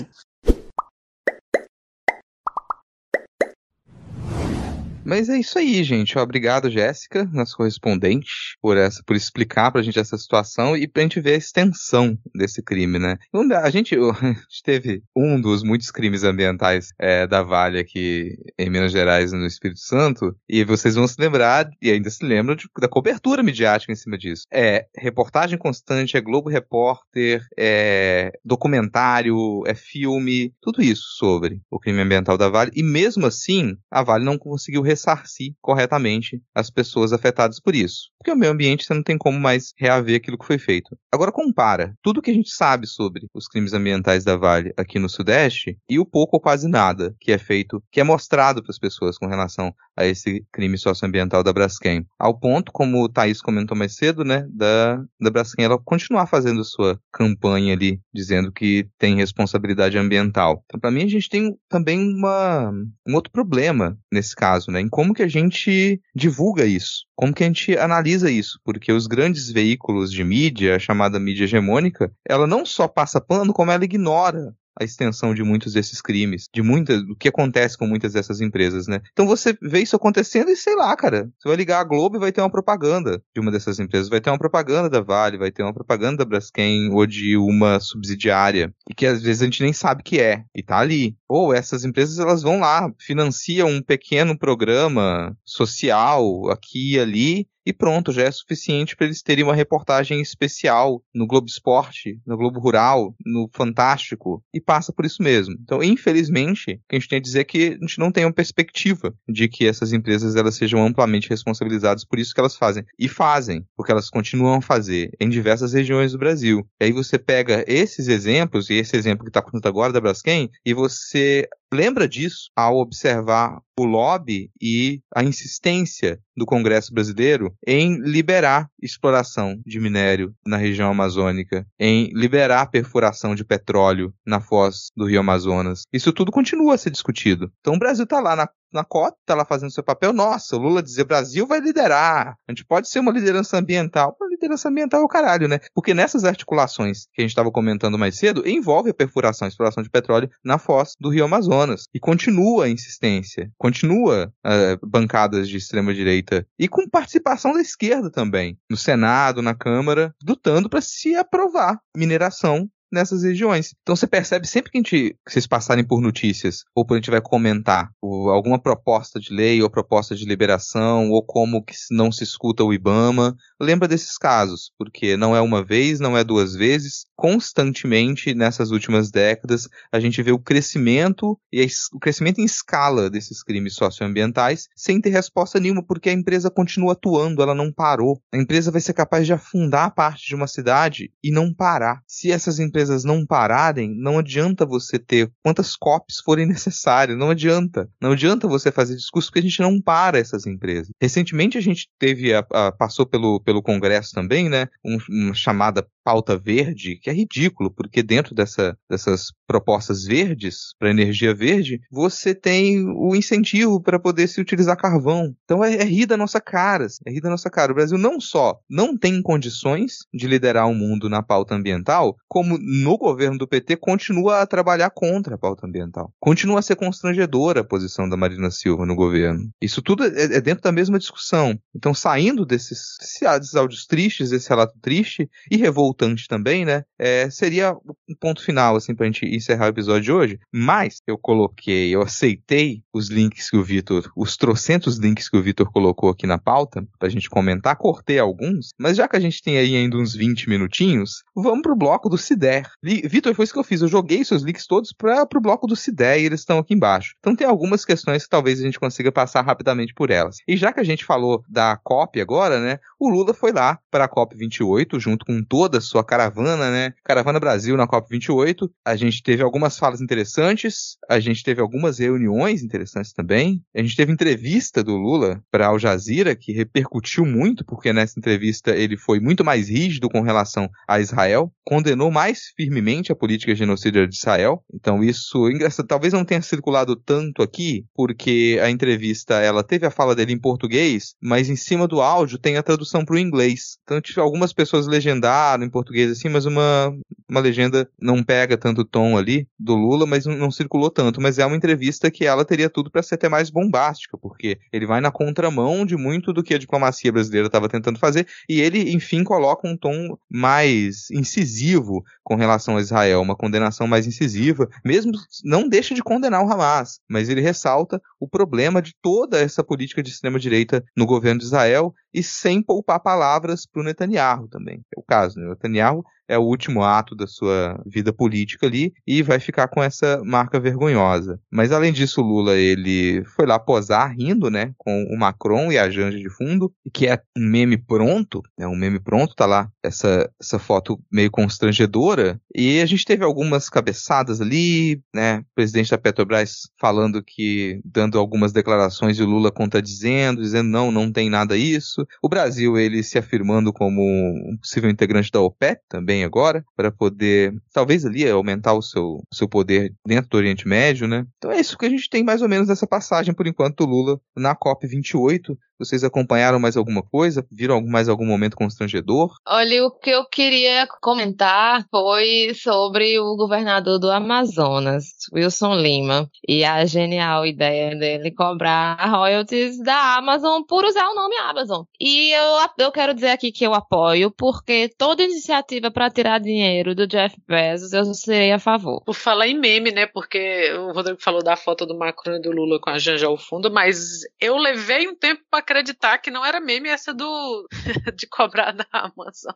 Mas é isso aí, gente. Obrigado, Jéssica, nossa correspondente, por essa, por explicar pra gente essa situação e pra gente ver a extensão desse crime, né? A gente, a gente teve um dos muitos crimes ambientais é, da Vale aqui em Minas Gerais, no Espírito Santo, e vocês vão se lembrar, e ainda se lembram, de, da cobertura midiática em cima disso. É reportagem constante, é Globo Repórter, é documentário, é filme, tudo isso sobre o crime ambiental da Vale, e mesmo assim, a Vale não conseguiu ressarcir corretamente as pessoas afetadas por isso. Porque o meio ambiente você não tem como mais reaver aquilo que foi feito. Agora compara tudo que a gente sabe sobre os crimes ambientais da Vale aqui no Sudeste e o pouco ou quase nada que é feito, que é mostrado para as pessoas com relação a esse crime socioambiental da Braskem. Ao ponto, como o Thaís comentou mais cedo, né, da, da Braskem ela continuar fazendo sua campanha ali, dizendo que tem responsabilidade ambiental. Então, para mim, a gente tem também uma, um outro problema nesse caso, né, em como que a gente divulga isso, como que a gente analisa isso, porque os grandes veículos de mídia, a chamada mídia hegemônica, ela não só passa pano, como ela ignora a extensão de muitos desses crimes, de muitas, do que acontece com muitas dessas empresas, né? Então você vê isso acontecendo e sei lá, cara, você vai ligar a Globo e vai ter uma propaganda de uma dessas empresas, vai ter uma propaganda da Vale, vai ter uma propaganda da Braskem ou de uma subsidiária, e que às vezes a gente nem sabe que é, e tá ali. Ou essas empresas elas vão lá, financiam um pequeno programa social aqui e ali, e pronto, já é suficiente para eles terem uma reportagem especial no Globo Esporte, no Globo Rural, no Fantástico, e passa por isso mesmo. Então, infelizmente, o que a gente tem a dizer é que a gente não tem uma perspectiva de que essas empresas elas sejam amplamente responsabilizadas por isso que elas fazem. E fazem, porque elas continuam a fazer em diversas regiões do Brasil. E aí você pega esses exemplos, e esse exemplo que está acontecendo agora da Braskem, e você lembra disso ao observar o lobby e a insistência do Congresso brasileiro em liberar exploração de minério na região amazônica, em liberar perfuração de petróleo na foz do Rio Amazonas. Isso tudo continua a ser discutido. Então o Brasil está lá na na cota, tá lá fazendo seu papel. Nossa, o Lula dizer Brasil vai liderar. A gente pode ser uma liderança ambiental. Uma liderança ambiental é o caralho, né? Porque nessas articulações que a gente estava comentando mais cedo, envolve a perfuração, a exploração de petróleo na foz do Rio Amazonas. E continua a insistência, continua uh, bancadas de extrema-direita e com participação da esquerda também, no Senado, na Câmara, lutando para se aprovar mineração nessas regiões. Então você percebe sempre que, a gente, que vocês passarem por notícias, ou quando a gente vai comentar ou alguma proposta de lei ou proposta de liberação, ou como que não se escuta o IBAMA, lembra desses casos, porque não é uma vez, não é duas vezes, constantemente nessas últimas décadas a gente vê o crescimento e o crescimento em escala desses crimes socioambientais sem ter resposta nenhuma, porque a empresa continua atuando, ela não parou. A empresa vai ser capaz de afundar parte de uma cidade e não parar. Se essas empresas não pararem, não adianta você ter quantas copies forem necessárias, não adianta. Não adianta você fazer discurso porque a gente não para essas empresas. Recentemente a gente teve a, a passou pelo pelo Congresso também, né? Um, uma chamada pauta verde, que é ridículo, porque dentro dessa, dessas propostas verdes, para energia verde, você tem o incentivo para poder se utilizar carvão. Então é, é rir da nossa cara, é rir da nossa cara. O Brasil não só não tem condições de liderar o mundo na pauta ambiental, como no governo do PT continua a trabalhar contra a pauta ambiental. Continua a ser constrangedora a posição da Marina Silva no governo. Isso tudo é, é dentro da mesma discussão. Então, saindo desses, desses áudios tristes, desse relato triste e revoltante também, né? É, seria um ponto final, assim, pra gente encerrar o episódio de hoje. Mas eu coloquei, eu aceitei os links que o Vitor, os trocentos links que o Vitor colocou aqui na pauta, pra gente comentar, cortei alguns, mas já que a gente tem aí ainda uns 20 minutinhos, vamos pro bloco do CIDER. Vitor, foi isso que eu fiz, eu joguei seus links todos para pro bloco do CIDER e eles estão aqui embaixo. Então tem algumas questões que talvez a gente consiga passar rapidamente por elas. E já que a gente falou da COP agora, né, o Lula foi lá para a COP28 junto com toda a sua caravana, né, Caravana Brasil na COP28. A gente teve algumas falas interessantes, a gente teve algumas reuniões interessantes também. A gente teve entrevista do Lula para Al Jazeera que repercutiu muito porque nessa entrevista ele foi muito mais rígido com relação a Israel, condenou mais firmemente a política genocida de Israel. Então isso, engraçado, talvez não tenha circulado tanto aqui, porque a entrevista ela teve a fala dele em português, mas em cima do áudio tem a tradução para o inglês. Então, algumas pessoas legendaram em português assim, mas uma, uma legenda não pega tanto tom ali do Lula, mas não, não circulou tanto. Mas é uma entrevista que ela teria tudo para ser até mais bombástica, porque ele vai na contramão de muito do que a diplomacia brasileira estava tentando fazer, e ele, enfim, coloca um tom mais incisivo com relação a Israel, uma condenação mais incisiva, mesmo não deixa de condenar o Hamas, mas ele ressalta o problema de toda essa política de extrema-direita no governo de Israel e sem poupar palavras para o Netanyahu também. É o caso, né? O Netanyahu é o último ato da sua vida política ali e vai ficar com essa marca vergonhosa. Mas além disso, o Lula ele foi lá posar rindo, né, com o Macron e a Janja de fundo, que é um meme pronto, né, um meme pronto, tá lá essa, essa foto meio constrangedora e a gente teve algumas cabeçadas ali, né, o presidente da Petrobras falando que dando algumas declarações e o Lula contradizendo, dizendo não, não tem nada isso. O Brasil ele se afirmando como um possível integrante da OPEP também agora, para poder, talvez ali, aumentar o seu, seu poder dentro do Oriente Médio, né? Então é isso que a gente tem mais ou menos nessa passagem, por enquanto, Lula na COP28. Vocês acompanharam mais alguma coisa? Viram mais algum momento constrangedor? Olha, o que eu queria comentar foi sobre o governador do Amazonas, Wilson Lima, e a genial ideia dele cobrar royalties da Amazon por usar o nome Amazon. E eu, eu quero dizer aqui que eu apoio, porque toda iniciativa para tirar dinheiro do Jeff Bezos eu serei a favor. Por falar em meme, né? Porque o Rodrigo falou da foto do Macron e do Lula com a Janja ao fundo, mas eu levei um tempo para acreditar que não era meme essa do de cobrar da Amazon.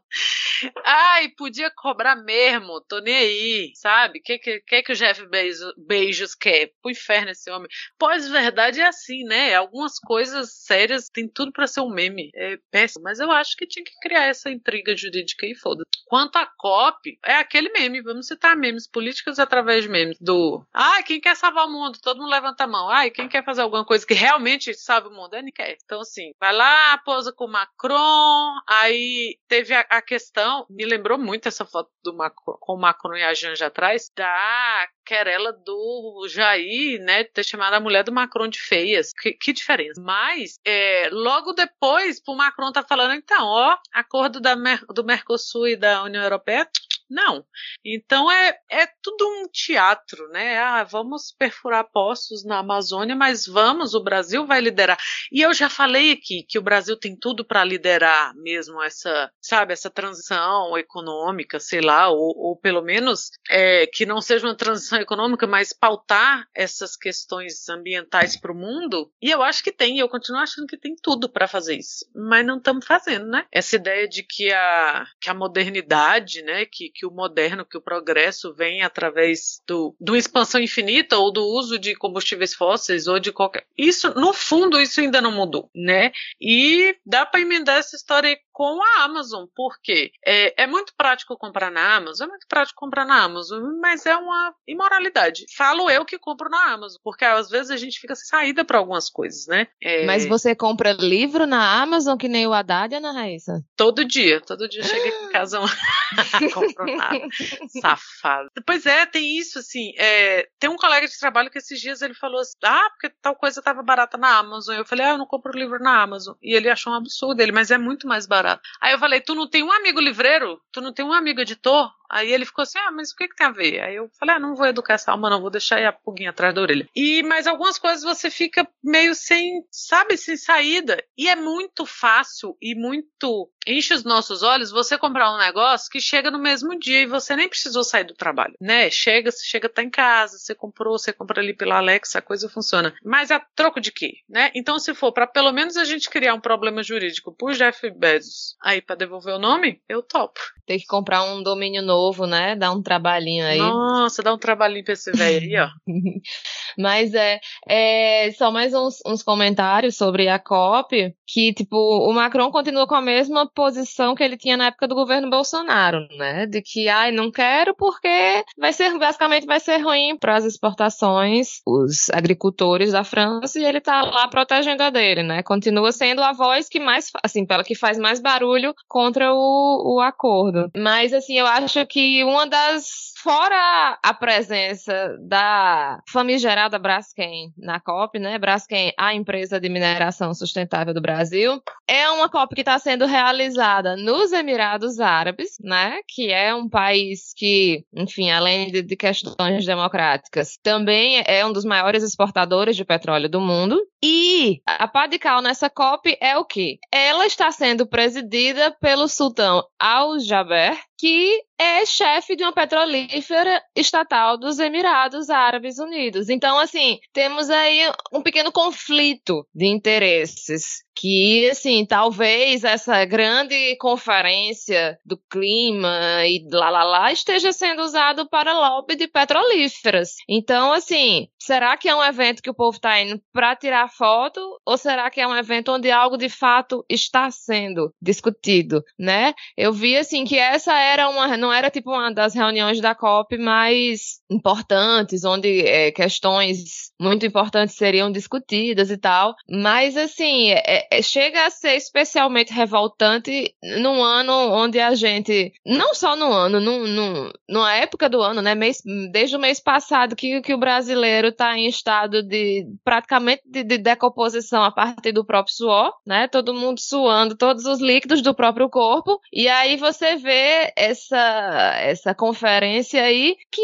Ai, podia cobrar mesmo, tô nem aí, sabe? O que, que, que, que o Jeff Bezos, Beijos quer? Pro inferno esse homem. Pós-verdade é assim, né? Algumas coisas sérias tem tudo para ser um meme. É péssimo, mas eu acho que tinha que criar essa intriga jurídica e foda. Quanto a COP, é aquele meme, vamos citar memes políticos através de memes do ai, quem quer salvar o mundo? Todo mundo levanta a mão. Ai, quem quer fazer alguma coisa que realmente salve o mundo? Ele quer. Então, então, assim, vai lá, posa com o Macron, aí teve a, a questão, me lembrou muito essa foto do Macron, com o Macron e a Janja atrás, da querela do Jair, né, ter chamado a mulher do Macron de feias. Que, que diferença. Mas, é, logo depois, o Macron tá falando, então, ó, acordo da, do Mercosul e da União Europeia, não. Então é, é tudo um teatro, né? Ah, vamos perfurar poços na Amazônia, mas vamos, o Brasil vai liderar. E eu já falei aqui que o Brasil tem tudo para liderar mesmo essa, sabe, essa transição econômica, sei lá, ou, ou pelo menos é, que não seja uma transição econômica, mas pautar essas questões ambientais para o mundo. E eu acho que tem, eu continuo achando que tem tudo para fazer isso, mas não estamos fazendo, né? Essa ideia de que a, que a modernidade, né, que que o moderno, que o progresso vem através do, do expansão infinita ou do uso de combustíveis fósseis ou de qualquer. Isso, no fundo, isso ainda não mudou, né? E dá para emendar essa história com a Amazon, porque é, é muito prático comprar na Amazon, é muito prático comprar na Amazon, mas é uma imoralidade. Falo eu que compro na Amazon, porque às vezes a gente fica sem saída para algumas coisas, né? É... Mas você compra livro na Amazon que nem o Haddad, Ana Raíssa? Todo dia, todo dia chega em casa, compro nada. Safado. Pois é, tem isso, assim. É, tem um colega de trabalho que esses dias ele falou assim: ah, porque tal coisa tava barata na Amazon. Eu falei, ah, eu não compro livro na Amazon. E ele achou um absurdo ele, mas é muito mais barato. Aí eu falei, tu não tem um amigo livreiro? Tu não tem um amigo editor? Aí ele ficou assim, ah, mas o que, que tem a ver? Aí eu falei, ah, não vou educar essa alma, não, vou deixar aí a pulguinha atrás da orelha. E, mas algumas coisas você fica meio sem, sabe, sem saída. E é muito fácil e muito enche os nossos olhos você comprar um negócio que chega no mesmo dia e você nem precisou sair do trabalho, né? Chega, você chega, tá em casa, você comprou, você compra ali pela Alexa, a coisa funciona. Mas a troco de quê, né? Então, se for para pelo menos a gente criar um problema jurídico pro Jeff Bezos aí para devolver o nome, eu topo. Tem que comprar um domínio novo novo, né? Dá um trabalhinho aí. Nossa, dá um trabalhinho pra esse velho aí, ó. Mas é, é só mais uns, uns, comentários sobre a COP, que, tipo, o Macron continua com a mesma posição que ele tinha na época do governo Bolsonaro, né? De que, ai, não quero porque vai ser, basicamente, vai ser ruim para as exportações, os agricultores da França, e ele tá lá protegendo a dele, né? Continua sendo a voz que mais, assim, pela que faz mais barulho contra o, o acordo. Mas, assim, eu acho que uma das fora a presença da famigerada Braskem na COP, né? Braskem, a empresa de mineração sustentável do Brasil, é uma COP que está sendo realizada nos Emirados Árabes, né? Que é um país que, enfim, além de, de questões democráticas, também é um dos maiores exportadores de petróleo do mundo. E a pá de cal nessa COP é o quê? Ela está sendo presidida pelo sultão Al Jaber, que é chefe de uma petrolífera estatal dos Emirados Árabes Unidos. Então, assim, temos aí um pequeno conflito de interesses que, assim, talvez essa grande conferência do clima e lá, lá, lá esteja sendo usado para lobby de petrolíferas. Então, assim, será que é um evento que o povo está indo para tirar foto ou será que é um evento onde algo de fato está sendo discutido, né? Eu vi, assim, que essa era uma, não era tipo uma das reuniões da COP mais importantes, onde é, questões muito importantes seriam discutidas e tal, mas, assim, é, é, chega a ser especialmente revoltante num ano onde a gente, não só no ano, num, num, numa época do ano, né, mês, desde o mês passado, que, que o brasileiro está em estado de praticamente de, de, decomposição a partir do próprio suor, né, todo mundo suando todos os líquidos do próprio corpo, e aí você vê essa, essa conferência aí que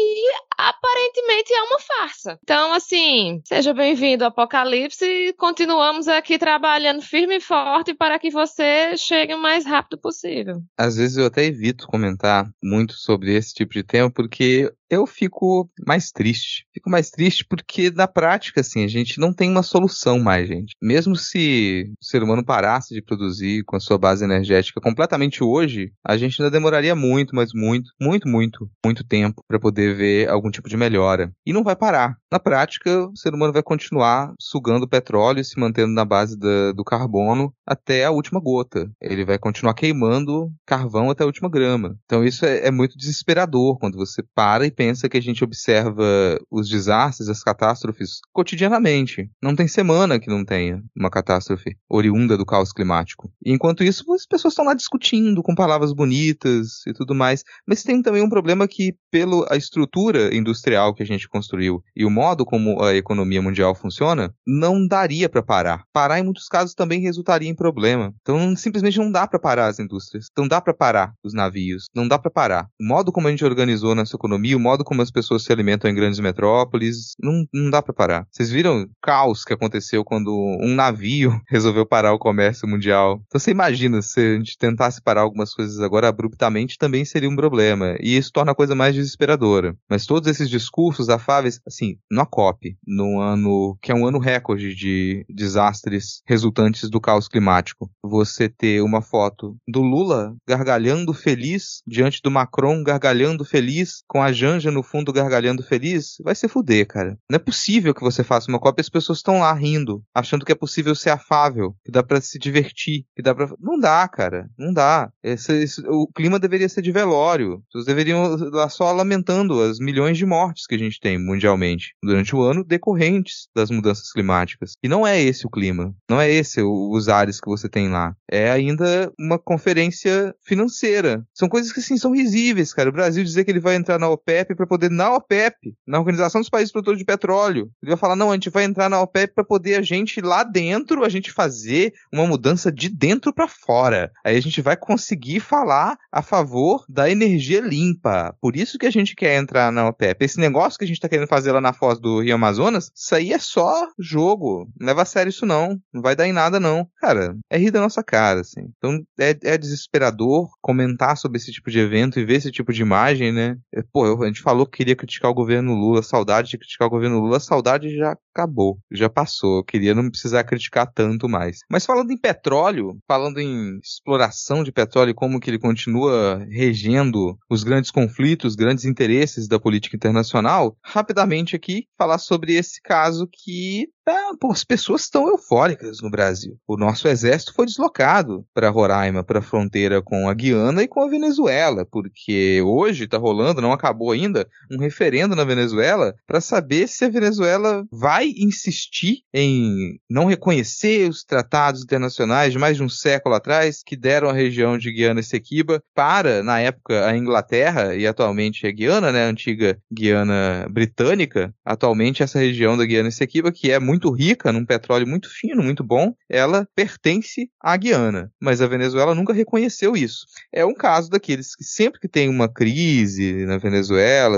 aparentemente é uma farsa. Então, assim, seja bem-vindo ao Apocalipse, continuamos aqui trabalhando firme e forte para que você chegue o mais rápido possível. Às vezes eu até evito comentar muito sobre esse tipo de tema, porque eu fico mais triste. Fico mais triste porque, na prática, assim, a gente não tem uma solução mais, gente. Mesmo se o ser humano parasse de produzir com a sua base energética completamente hoje, a gente ainda demoraria muito, mas muito, muito, muito, muito tempo para poder ver algum tipo de melhora. E não vai parar. Na prática, o ser humano vai continuar sugando petróleo e se mantendo na base da, do carbono até a última gota. Ele vai continuar queimando carvão até a última grama. Então isso é, é muito desesperador quando você para e pensa que a gente observa os desastres, as catástrofes cotidianamente. Não tem semana que não tenha uma catástrofe oriunda do caos climático. E enquanto isso, as pessoas estão lá discutindo com palavras bonitas e tudo mais. Mas tem também um problema que, pela estrutura industrial que a gente construiu e o modo como a economia mundial funciona, não daria para parar. Parar, em muitos casos, também resultaria em problema. Então, simplesmente não dá para parar as indústrias. Não dá para parar os navios. Não dá para parar. O modo como a gente organizou nossa economia, o modo como as pessoas se alimentam em grandes metrópoles, não, não dá para parar. Vocês viram o caos que aconteceu quando um navio resolveu parar o comércio mundial? Então você imagina se a gente tentasse parar algumas coisas agora abruptamente, também seria um problema. E isso torna a coisa mais desesperadora. Mas todos esses discursos afáveis, assim, no COP, no ano que é um ano recorde de desastres resultantes do caos climático, você ter uma foto do Lula gargalhando feliz diante do Macron gargalhando feliz com a Janja no fundo gargalhando feliz, vai se fuder, cara. Não é possível que você faça uma cópia e as pessoas estão lá rindo, achando que é possível ser afável, que dá para se divertir, que dá para Não dá, cara. Não dá. Esse, esse, o clima deveria ser de velório. Pessoas deveriam lá só lamentando as milhões de mortes que a gente tem mundialmente durante o ano decorrentes das mudanças climáticas. E não é esse o clima. Não é esse o, os ares que você tem lá. É ainda uma conferência financeira. São coisas que, sim, são risíveis, cara. O Brasil dizer que ele vai entrar na OPEP OPEP para poder, na OPEP, na Organização dos Países Produtores de Petróleo, ele vai falar: não, a gente vai entrar na OPEP para poder a gente lá dentro, a gente fazer uma mudança de dentro para fora. Aí a gente vai conseguir falar a favor da energia limpa. Por isso que a gente quer entrar na OPEP. Esse negócio que a gente tá querendo fazer lá na foz do Rio Amazonas, isso aí é só jogo. Não leva a sério isso não. Não vai dar em nada não. Cara, é rir da nossa cara, assim. Então é, é desesperador comentar sobre esse tipo de evento e ver esse tipo de imagem, né? É, pô, eu, gente falou que queria criticar o governo Lula, saudade de criticar o governo Lula, saudade já acabou, já passou. Eu queria não precisar criticar tanto mais. Mas falando em petróleo, falando em exploração de petróleo como que ele continua regendo os grandes conflitos, grandes interesses da política internacional, rapidamente aqui falar sobre esse caso que tá, pô, as pessoas estão eufóricas no Brasil. O nosso exército foi deslocado para Roraima, para a fronteira com a Guiana e com a Venezuela, porque hoje está rolando, não acabou ainda ainda, um referendo na Venezuela para saber se a Venezuela vai insistir em não reconhecer os tratados internacionais de mais de um século atrás que deram a região de Guiana Essequiba para, na época, a Inglaterra e atualmente a Guiana, né, a antiga Guiana Britânica, atualmente essa região da Guiana Essequiba, que é muito rica num petróleo muito fino, muito bom, ela pertence à Guiana, mas a Venezuela nunca reconheceu isso. É um caso daqueles que sempre que tem uma crise na Venezuela,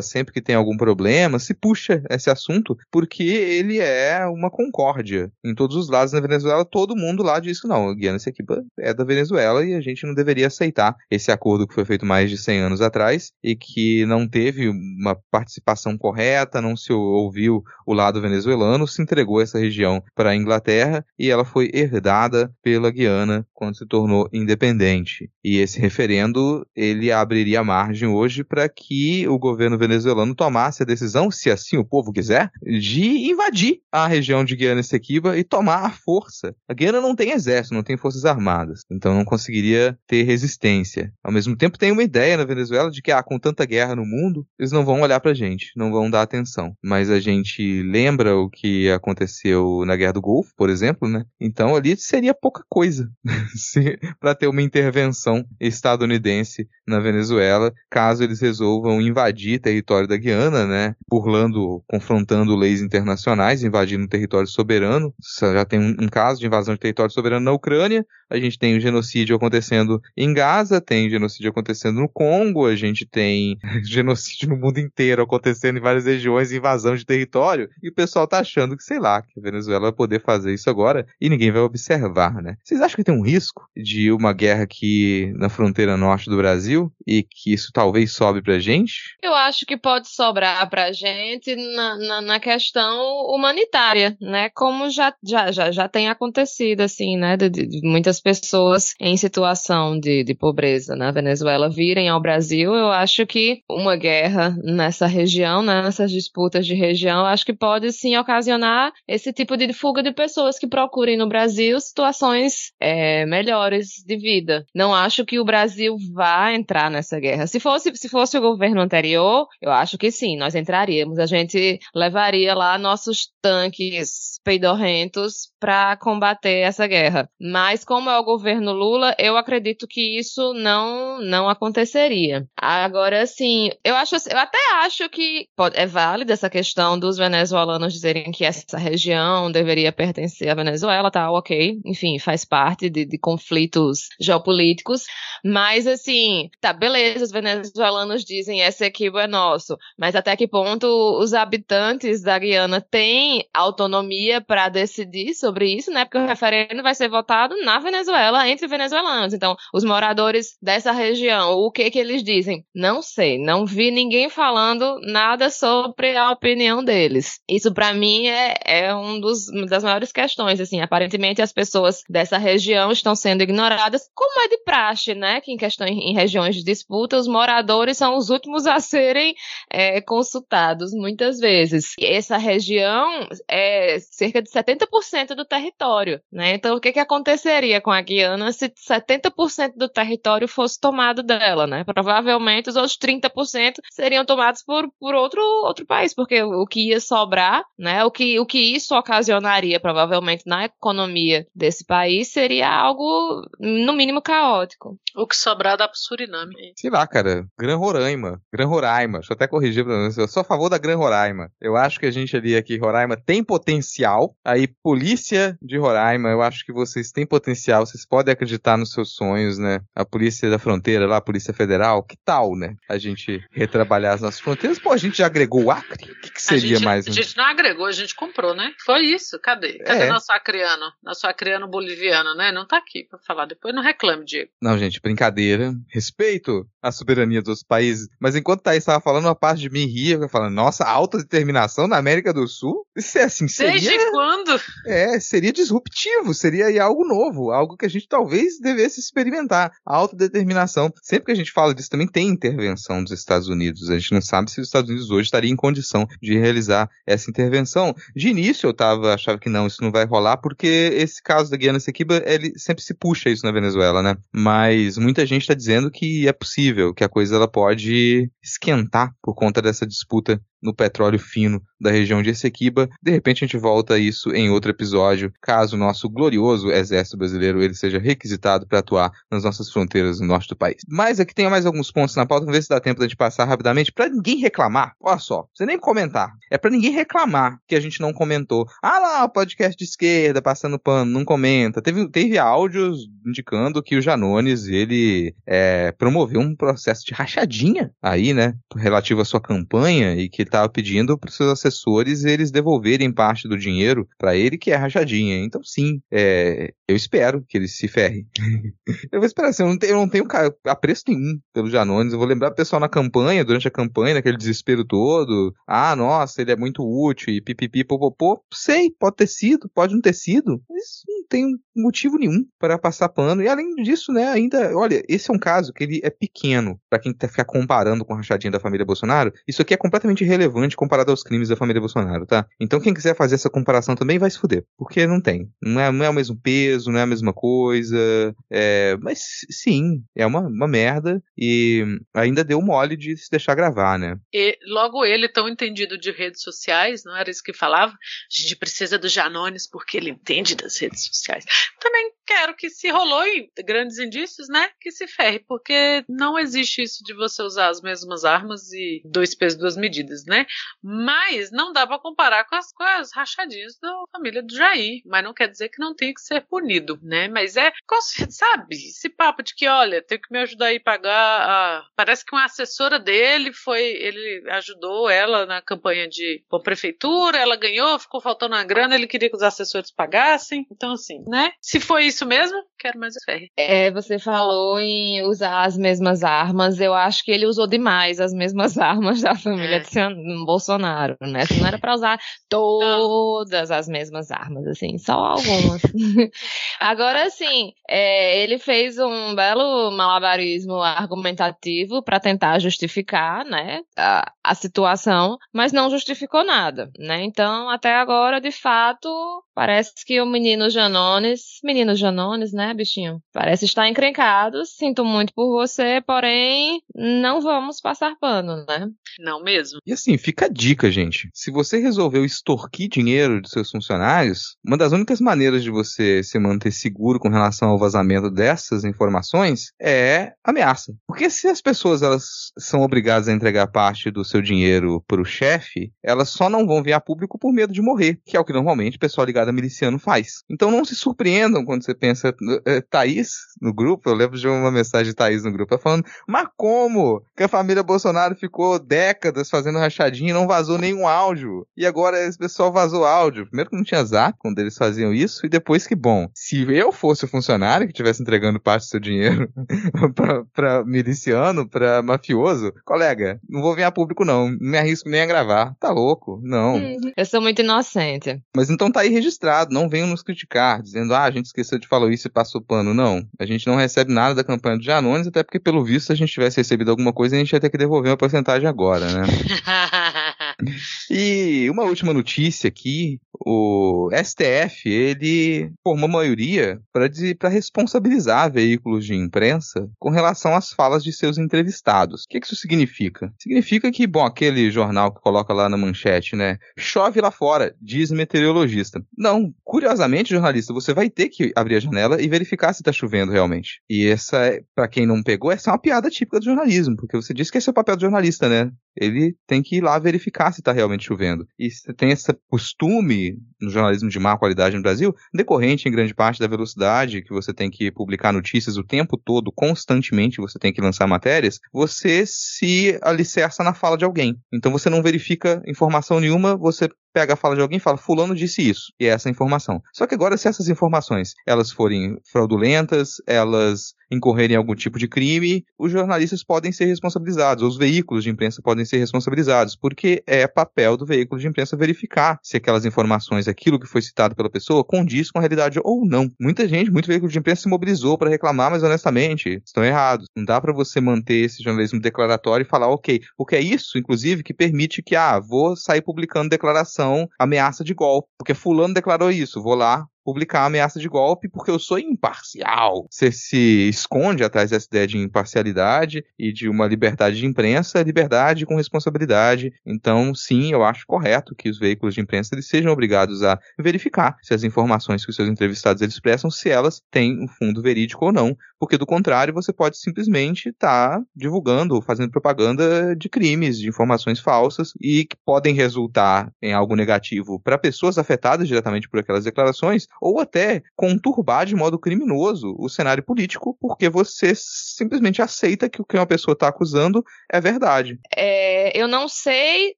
sempre que tem algum problema, se puxa esse assunto, porque ele é uma concórdia. Em todos os lados na Venezuela, todo mundo lá diz que não, Guiana Essequiba é da Venezuela e a gente não deveria aceitar esse acordo que foi feito mais de 100 anos atrás e que não teve uma participação correta, não se ouviu o lado venezuelano, se entregou essa região para a Inglaterra e ela foi herdada pela Guiana quando se tornou independente. E esse referendo, ele abriria margem hoje para que o governo venezuelano tomasse a decisão, se assim o povo quiser, de invadir a região de Guiana Essequiba e tomar a força. A Guiana não tem exército, não tem forças armadas, então não conseguiria ter resistência. Ao mesmo tempo, tem uma ideia na Venezuela de que, ah, com tanta guerra no mundo, eles não vão olhar pra gente, não vão dar atenção. Mas a gente lembra o que aconteceu na Guerra do Golfo, por exemplo, né? Então ali seria pouca coisa para ter uma intervenção estadunidense na Venezuela, caso eles resolvam invadir território da Guiana, né? Burlando, confrontando leis internacionais, invadindo território soberano. Já tem um, um caso de invasão de território soberano na Ucrânia, a gente tem o genocídio acontecendo em Gaza, tem genocídio acontecendo no Congo, a gente tem genocídio no mundo inteiro acontecendo em várias regiões, invasão de território, e o pessoal tá achando que, sei lá, que a Venezuela vai poder fazer isso agora e ninguém vai observar, né? Vocês acham que tem um risco de uma guerra aqui na fronteira norte do Brasil e que isso talvez sobe pra gente? Eu acho que pode sobrar pra gente na, na, na questão humanitária, né? Como já, já, já, já tem acontecido, assim, né? De, de muitas pessoas em situação de, de pobreza na Venezuela virem ao Brasil, eu acho que uma guerra nessa região, né, nessas disputas de região, acho que pode sim ocasionar esse tipo de fuga de pessoas que procurem no Brasil situações é, melhores de vida. Não acho que o Brasil vá entrar nessa guerra. Se fosse, se fosse o governo anterior, eu acho que sim, nós entraríamos. A gente levaria lá nossos tanques peidorrentos para combater essa guerra. Mas como é o governo Lula, eu acredito que isso não não aconteceria. Agora, sim, eu acho, eu até acho que pode, é válida essa questão dos venezuelanos dizerem que essa região deveria pertencer à Venezuela, tá? Ok, enfim, faz parte de, de conflitos geopolíticos. Mas assim, tá, beleza, os venezuelanos dizem esse aqui é nosso, mas até que ponto os habitantes da Guiana têm autonomia para decidir sobre isso, né? Porque o referendo vai ser votado na Venezuela entre venezuelanos. Então, os moradores dessa região, o que que eles dizem? Não sei, não vi ninguém falando nada sobre a opinião deles. Isso para mim é, é um dos, uma das maiores questões, assim, aparentemente as pessoas dessa região estão sendo ignoradas, como é de praxe, né? Que em questões em regiões de disputa, os moradores são os últimos a serem é, consultados muitas vezes. E essa região é cerca de 70% do território, né? Então, o que, que aconteceria com a Guiana se 70% do território fosse tomado dela, né? Provavelmente os outros 30% seriam tomados por, por outro, outro país, porque o que ia sobrar, né? O que, o que isso ocasionaria, provavelmente, na economia desse país seria algo, no mínimo, caótico. O que sobrar dá pro Suriname. Sei lá, cara. Gran Roraima. Gran Roraima. Deixa eu até corrigir. Eu sou a favor da Gran Roraima. Eu acho que a gente ali aqui, Roraima, tem potencial. Aí, polícia de Roraima, eu acho que vocês têm potencial. Vocês podem acreditar nos seus sonhos, né? A polícia da fronteira lá, a polícia federal. Que tal, né? A gente retrabalhar as nossas fronteiras. Pô, a gente já agregou o Acre? O que, que seria gente, mais? A gente não agregou, a gente comprou, né? Foi isso. Cadê? Cadê É. nosso acriano? Nosso acriano boliviano, né? Não tá aqui pra falar. Depois não reclame, Diego. Não, gente, brincadeira. Respeito a soberania dos países. Mas enquanto Thaís estava falando, uma parte de mim ria, falando, nossa, alta determinação na América do Sul? Isso é assim, seria... Desde quando? É, seria disruptivo, seria algo novo, algo que a gente talvez devesse experimentar. A autodeterminação. Sempre que a gente fala disso, também tem intervenção dos Estados Unidos. A gente não sabe se os Estados Unidos hoje estariam em condição de realizar essa intervenção. De início eu tava, achava que não, isso não vai rolar, porque esse caso da Guiana Sequiba, ele sempre se puxa isso na Venezuela, né? Mas muita gente está dizendo que é possível, que a coisa ela pode esquentar por conta dessa disputa no petróleo fino da região de Essequiba. De repente a gente volta a isso em outro episódio, caso o nosso glorioso exército brasileiro ele seja requisitado para atuar nas nossas fronteiras no norte do país. Mas aqui tem mais alguns pontos na pauta, vamos ver se dá tempo de passar rapidamente para ninguém reclamar. Olha só, você nem comentar. É para ninguém reclamar que a gente não comentou. Ah lá, o podcast de esquerda passando pano, não comenta. Teve, teve áudios indicando que o Janones ele é, promoveu um processo de rachadinha aí, né, relativo à sua campanha e que estava pedindo para seus assessores eles devolverem parte do dinheiro para ele, que é rachadinha. Então, sim, é, eu espero que ele se ferre. eu vou esperar assim, eu não tenho, eu não tenho apreço nenhum pelo Janones. Eu vou lembrar o pessoal na campanha, durante a campanha, naquele desespero todo. Ah, nossa, ele é muito útil e pipipi, popopô. Sei, pode ter sido, pode não ter sido, mas não tem motivo nenhum para passar pano. E além disso, né, ainda, olha, esse é um caso que ele é pequeno para quem tá ficar comparando com a rachadinha da família Bolsonaro. Isso aqui é completamente irrelevante comparado aos crimes da família Bolsonaro, tá? Então quem quiser fazer essa comparação também vai se fuder, porque não tem. Não é, não é o mesmo peso, não é a mesma coisa. É, mas sim, é uma, uma merda e ainda deu mole de se deixar gravar, né? E logo ele, tão entendido de redes sociais, não era isso que falava? A gente precisa do Janones porque ele entende das redes sociais. Também quero que se rolou em grandes indícios, né, que se ferre, porque não existe isso de você usar as mesmas armas e dois pesos, duas medidas, né? Mas não dá para comparar com as, com as rachadinhas da família do Jair, mas não quer dizer que não tem que ser punido, né? Mas é, sabe, esse papo de que, olha, tem que me ajudar aí a pagar a... Parece que uma assessora dele foi, ele ajudou ela na campanha de com prefeitura, ela ganhou, ficou faltando uma grana, ele queria que os assessores pagassem, então assim, né? Se foi isso mesmo, quero mais ferre. É, você falou em usar as mesmas armas, eu acho que ele usou demais as mesmas armas da família é. de Bolsonaro, né? Não era para usar todas as mesmas armas, assim, só algumas. Agora, sim, é, ele fez um belo malabarismo argumentativo para tentar justificar, né, a, a situação, mas não justificou nada, né? Então, até agora, de fato, parece que o menino Janones, menino Janones, né, bichinho, parece estar encrencado. Sinto muito por você, porém, não vamos passar pano, né? Não mesmo. E assim, fica a dica, gente. Se você resolveu extorquir dinheiro dos seus funcionários, uma das únicas maneiras de você se manter seguro com relação ao vazamento dessas informações é ameaça. Porque se as pessoas elas são obrigadas a entregar parte do seu dinheiro para o chefe, elas só não vão vir a público por medo de morrer, que é o que normalmente o pessoal ligado a miliciano faz. Então não se surpreendam quando você pensa, é, Thaís no grupo, eu lembro de uma mensagem de Thaís no grupo, falando, mas como que a família Bolsonaro ficou décadas fazendo rachadinha e não vazou nenhum áudio? E agora esse pessoal vazou áudio. Primeiro que não tinha zap quando eles faziam isso, e depois que, bom, se eu fosse o funcionário que estivesse entregando parte do seu dinheiro pra, pra miliciano, pra mafioso, colega, não vou vir a público não, não me arrisco nem a gravar. Tá louco? Não. Eu sou muito inocente. Mas então tá aí registrado, não venham nos criticar, dizendo, ah, a gente esqueceu de falar isso e passou pano. Não. A gente não recebe nada da campanha do Janones, até porque, pelo visto, se a gente tivesse recebido alguma coisa, a gente ia ter que devolver uma porcentagem agora, né? e uma última notícia aqui, o STF, ele formou maioria para responsabilizar veículos de imprensa com relação às falas de seus entrevistados. O que, que isso significa? Significa que, bom, aquele jornal que coloca lá na manchete, né? Chove lá fora, diz meteorologista. Não, curiosamente, jornalista, você vai ter que abrir a janela e verificar se está chovendo realmente. E essa, é, para quem não pegou, essa é uma piada típica do jornalismo, porque você disse que esse é o papel do jornalista, né? Ele tem que ir lá verificar se está realmente chovendo. E você tem esse costume no jornalismo de má qualidade no Brasil, decorrente em grande parte da velocidade que você tem que publicar notícias o tempo todo, constantemente você tem que lançar matérias, você se alicerça na fala de alguém. Então você não verifica informação nenhuma, você pega a fala de alguém e fala, fulano disse isso, e é essa informação. Só que agora, se essas informações, elas forem fraudulentas, elas incorrerem em algum tipo de crime, os jornalistas podem ser responsabilizados, os veículos de imprensa podem ser responsabilizados, porque é papel do veículo de imprensa verificar se aquelas informações, aquilo que foi citado pela pessoa, condiz com a realidade ou não. Muita gente, muito veículo de imprensa se mobilizou para reclamar, mas honestamente, estão errados. Não dá para você manter esse jornalismo declaratório e falar, ok, porque é isso, inclusive, que permite que, ah, vou sair publicando declaração, ameaça de golpe, porque fulano declarou isso, vou lá, publicar ameaça de golpe porque eu sou imparcial. Você se esconde atrás dessa ideia de imparcialidade e de uma liberdade de imprensa, liberdade com responsabilidade. Então, sim, eu acho correto que os veículos de imprensa eles sejam obrigados a verificar se as informações que os seus entrevistados eles expressam, se elas têm um fundo verídico ou não, porque do contrário você pode simplesmente estar tá divulgando, fazendo propaganda de crimes, de informações falsas e que podem resultar em algo negativo para pessoas afetadas diretamente por aquelas declarações ou até conturbar de modo criminoso o cenário político, porque você simplesmente aceita que o que uma pessoa está acusando é verdade. É, eu não sei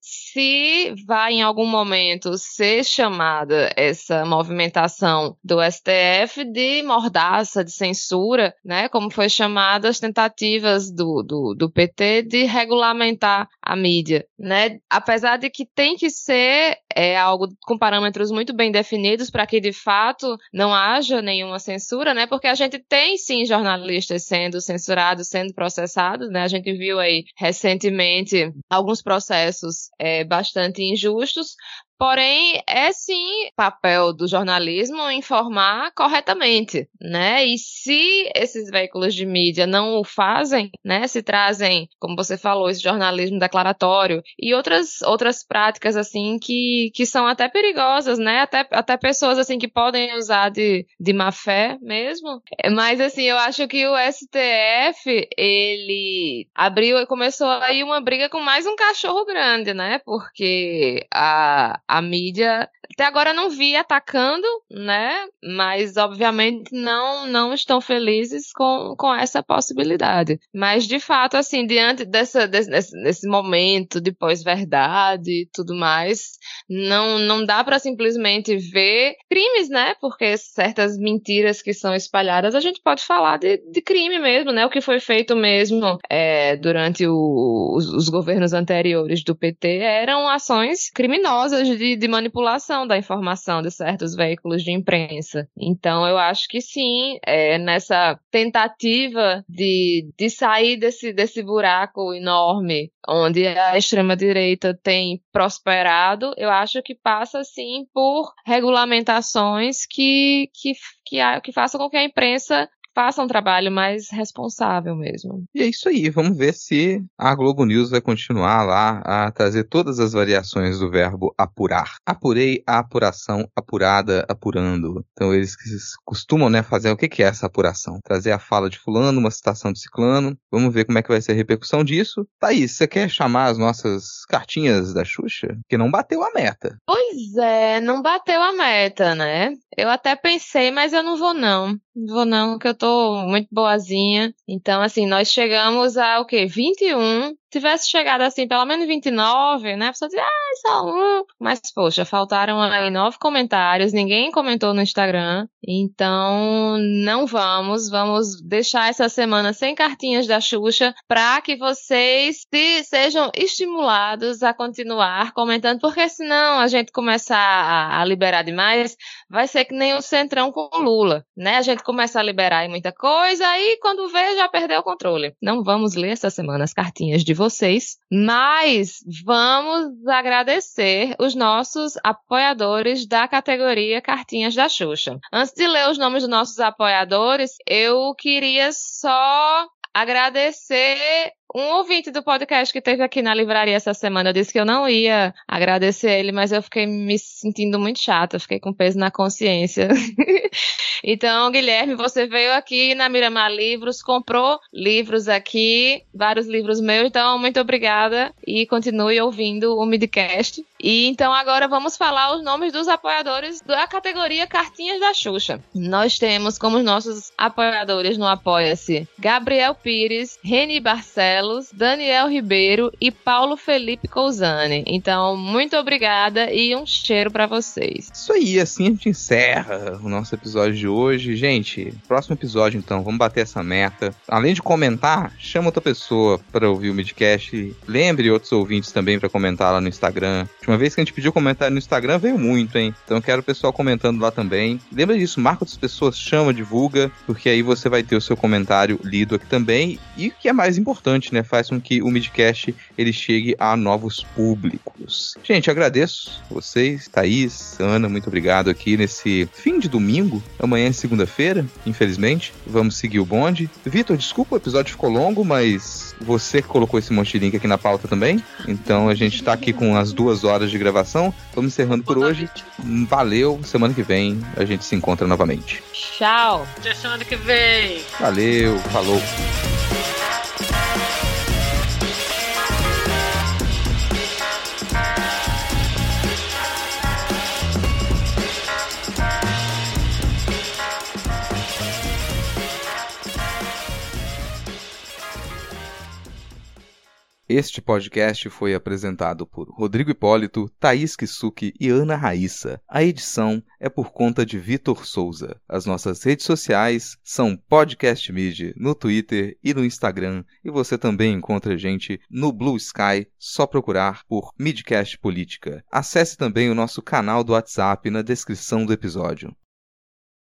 se vai em algum momento ser chamada essa movimentação do STF de mordaça, de censura, né? Como foi chamada as tentativas do, do, do PT de regulamentar a mídia, né? Apesar de que tem que ser é, algo com parâmetros muito bem definidos para que de fato não haja nenhuma censura, né? Porque a gente tem sim jornalistas sendo censurados, sendo processados, né? A gente viu aí recentemente alguns processos é, bastante injustos, Porém, é sim papel do jornalismo informar corretamente, né? E se esses veículos de mídia não o fazem, né? Se trazem, como você falou, esse jornalismo declaratório e outras, outras práticas assim que, que são até perigosas, né? Até, até pessoas assim que podem usar de, de má fé mesmo. Mas assim, eu acho que o STF, ele abriu e começou aí uma briga com mais um cachorro grande, né? Porque a a mídia até agora não vi atacando, né? Mas obviamente não não estão felizes com, com essa possibilidade. Mas de fato, assim, diante dessa, desse, desse momento de pós-verdade e tudo mais, não não dá para simplesmente ver crimes, né? Porque certas mentiras que são espalhadas, a gente pode falar de, de crime mesmo, né? O que foi feito mesmo é, durante o, os, os governos anteriores do PT eram ações criminosas de, de manipulação da informação de certos veículos de imprensa. Então, eu acho que sim, é, nessa tentativa de, de sair desse, desse buraco enorme onde a extrema-direita tem prosperado, eu acho que passa sim por regulamentações que, que, que, que façam com que a imprensa faça um trabalho mais responsável mesmo. E é isso aí, vamos ver se a Globo News vai continuar lá a trazer todas as variações do verbo apurar. Apurei a apuração, apurada, apurando. Então eles costumam, né, fazer o que que é essa apuração? Trazer a fala de fulano, uma citação de ciclano. Vamos ver como é que vai ser a repercussão disso. Thaís, você quer chamar as nossas cartinhas da Xuxa? Que não bateu a meta. Pois é, não bateu a meta, né? Eu até pensei, mas eu não vou não. Vou não, que eu tô muito boazinha. Então, assim, nós chegamos a o quê? 21 tivesse chegado assim, pelo menos 29, né? A pessoa dizia, ah, só um. Mas, poxa, faltaram aí nove comentários, ninguém comentou no Instagram. Então, não vamos. Vamos deixar essa semana sem cartinhas da Xuxa para que vocês se, sejam estimulados a continuar comentando, porque senão a gente começar a, a liberar demais, vai ser que nem o Centrão com o Lula, né? A gente começa a liberar muita coisa, aí quando vê, já perdeu o controle. Não vamos ler essa semana as cartinhas de vocês, mas vamos agradecer os nossos apoiadores da categoria Cartinhas da Xuxa. Antes de ler os nomes dos nossos apoiadores, eu queria só agradecer um ouvinte do podcast que teve aqui na livraria essa semana disse que eu não ia agradecer ele, mas eu fiquei me sentindo muito chata, fiquei com peso na consciência. então, Guilherme, você veio aqui na Miramar Livros, comprou livros aqui, vários livros meus, então muito obrigada e continue ouvindo o Midcast. E então agora vamos falar os nomes dos apoiadores da categoria Cartinhas da Xuxa. Nós temos como nossos apoiadores no Apoia-se Gabriel Pires, Reni Barcelos, Barcelos, Daniel Ribeiro e Paulo Felipe Cousani. Então, muito obrigada e um cheiro para vocês. Isso aí, assim a gente encerra o nosso episódio de hoje. Gente, próximo episódio então, vamos bater essa meta. Além de comentar, chama outra pessoa para ouvir o midcast. Lembre outros ouvintes também para comentar lá no Instagram. Uma vez que a gente pediu comentário no Instagram, veio muito, hein? Então eu quero o pessoal comentando lá também. Lembra disso, marca outras pessoas, chama, divulga, porque aí você vai ter o seu comentário lido aqui também. E o que é mais importante, né? Faz com que o midcast ele chegue a novos públicos. Gente, agradeço vocês, Thaís, Ana, muito obrigado aqui nesse fim de domingo. Amanhã é segunda-feira, infelizmente. Vamos seguir o bonde. Vitor, desculpa, o episódio ficou longo, mas você colocou esse monte de link aqui na pauta também. Então a gente tá aqui com as duas horas de gravação. Vamos encerrando por hoje. Valeu, semana que vem a gente se encontra novamente. Tchau. Até semana que vem. Valeu, falou. Este podcast foi apresentado por Rodrigo Hipólito, Thaís Kisuki e Ana Raíssa. A edição é por conta de Vitor Souza. As nossas redes sociais são Podcast Mid no Twitter e no Instagram. E você também encontra a gente no Blue Sky, só procurar por Midcast Política. Acesse também o nosso canal do WhatsApp na descrição do episódio.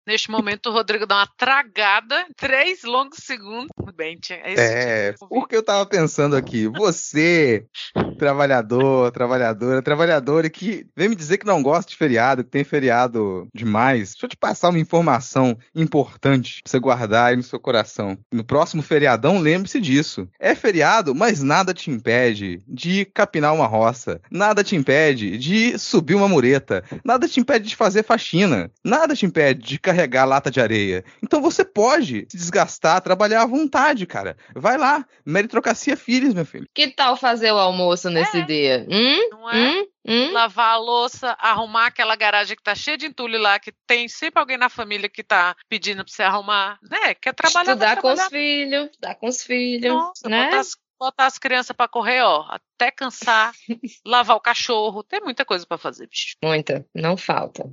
Neste momento, o Rodrigo dá uma tragada, três longos segundos. Bem, tinha. É, porque eu tava pensando aqui, você, trabalhador, trabalhadora, trabalhadora que vem me dizer que não gosta de feriado, que tem feriado demais. Deixa eu te passar uma informação importante pra você guardar aí no seu coração. No próximo feriadão, lembre-se disso. É feriado, mas nada te impede de capinar uma roça, nada te impede de subir uma mureta, nada te impede de fazer faxina, nada te impede de carregar carregar lata de areia. Então você pode se desgastar, trabalhar à vontade, cara. Vai lá, meritocracia filhos, meu filho. Que tal fazer o almoço nesse É. dia? Hum? Não é? Hum? Hum? Lavar a louça, arrumar aquela garagem que tá cheia de entulho lá, que tem sempre alguém na família que tá pedindo pra você arrumar. Né? Quer trabalhar, Estudar com os filhos, estudar com os filhos, Nossa, né? botar, as, botar as crianças pra correr, ó, até cansar, lavar o cachorro, tem muita coisa pra fazer, bicho. Muita, não falta.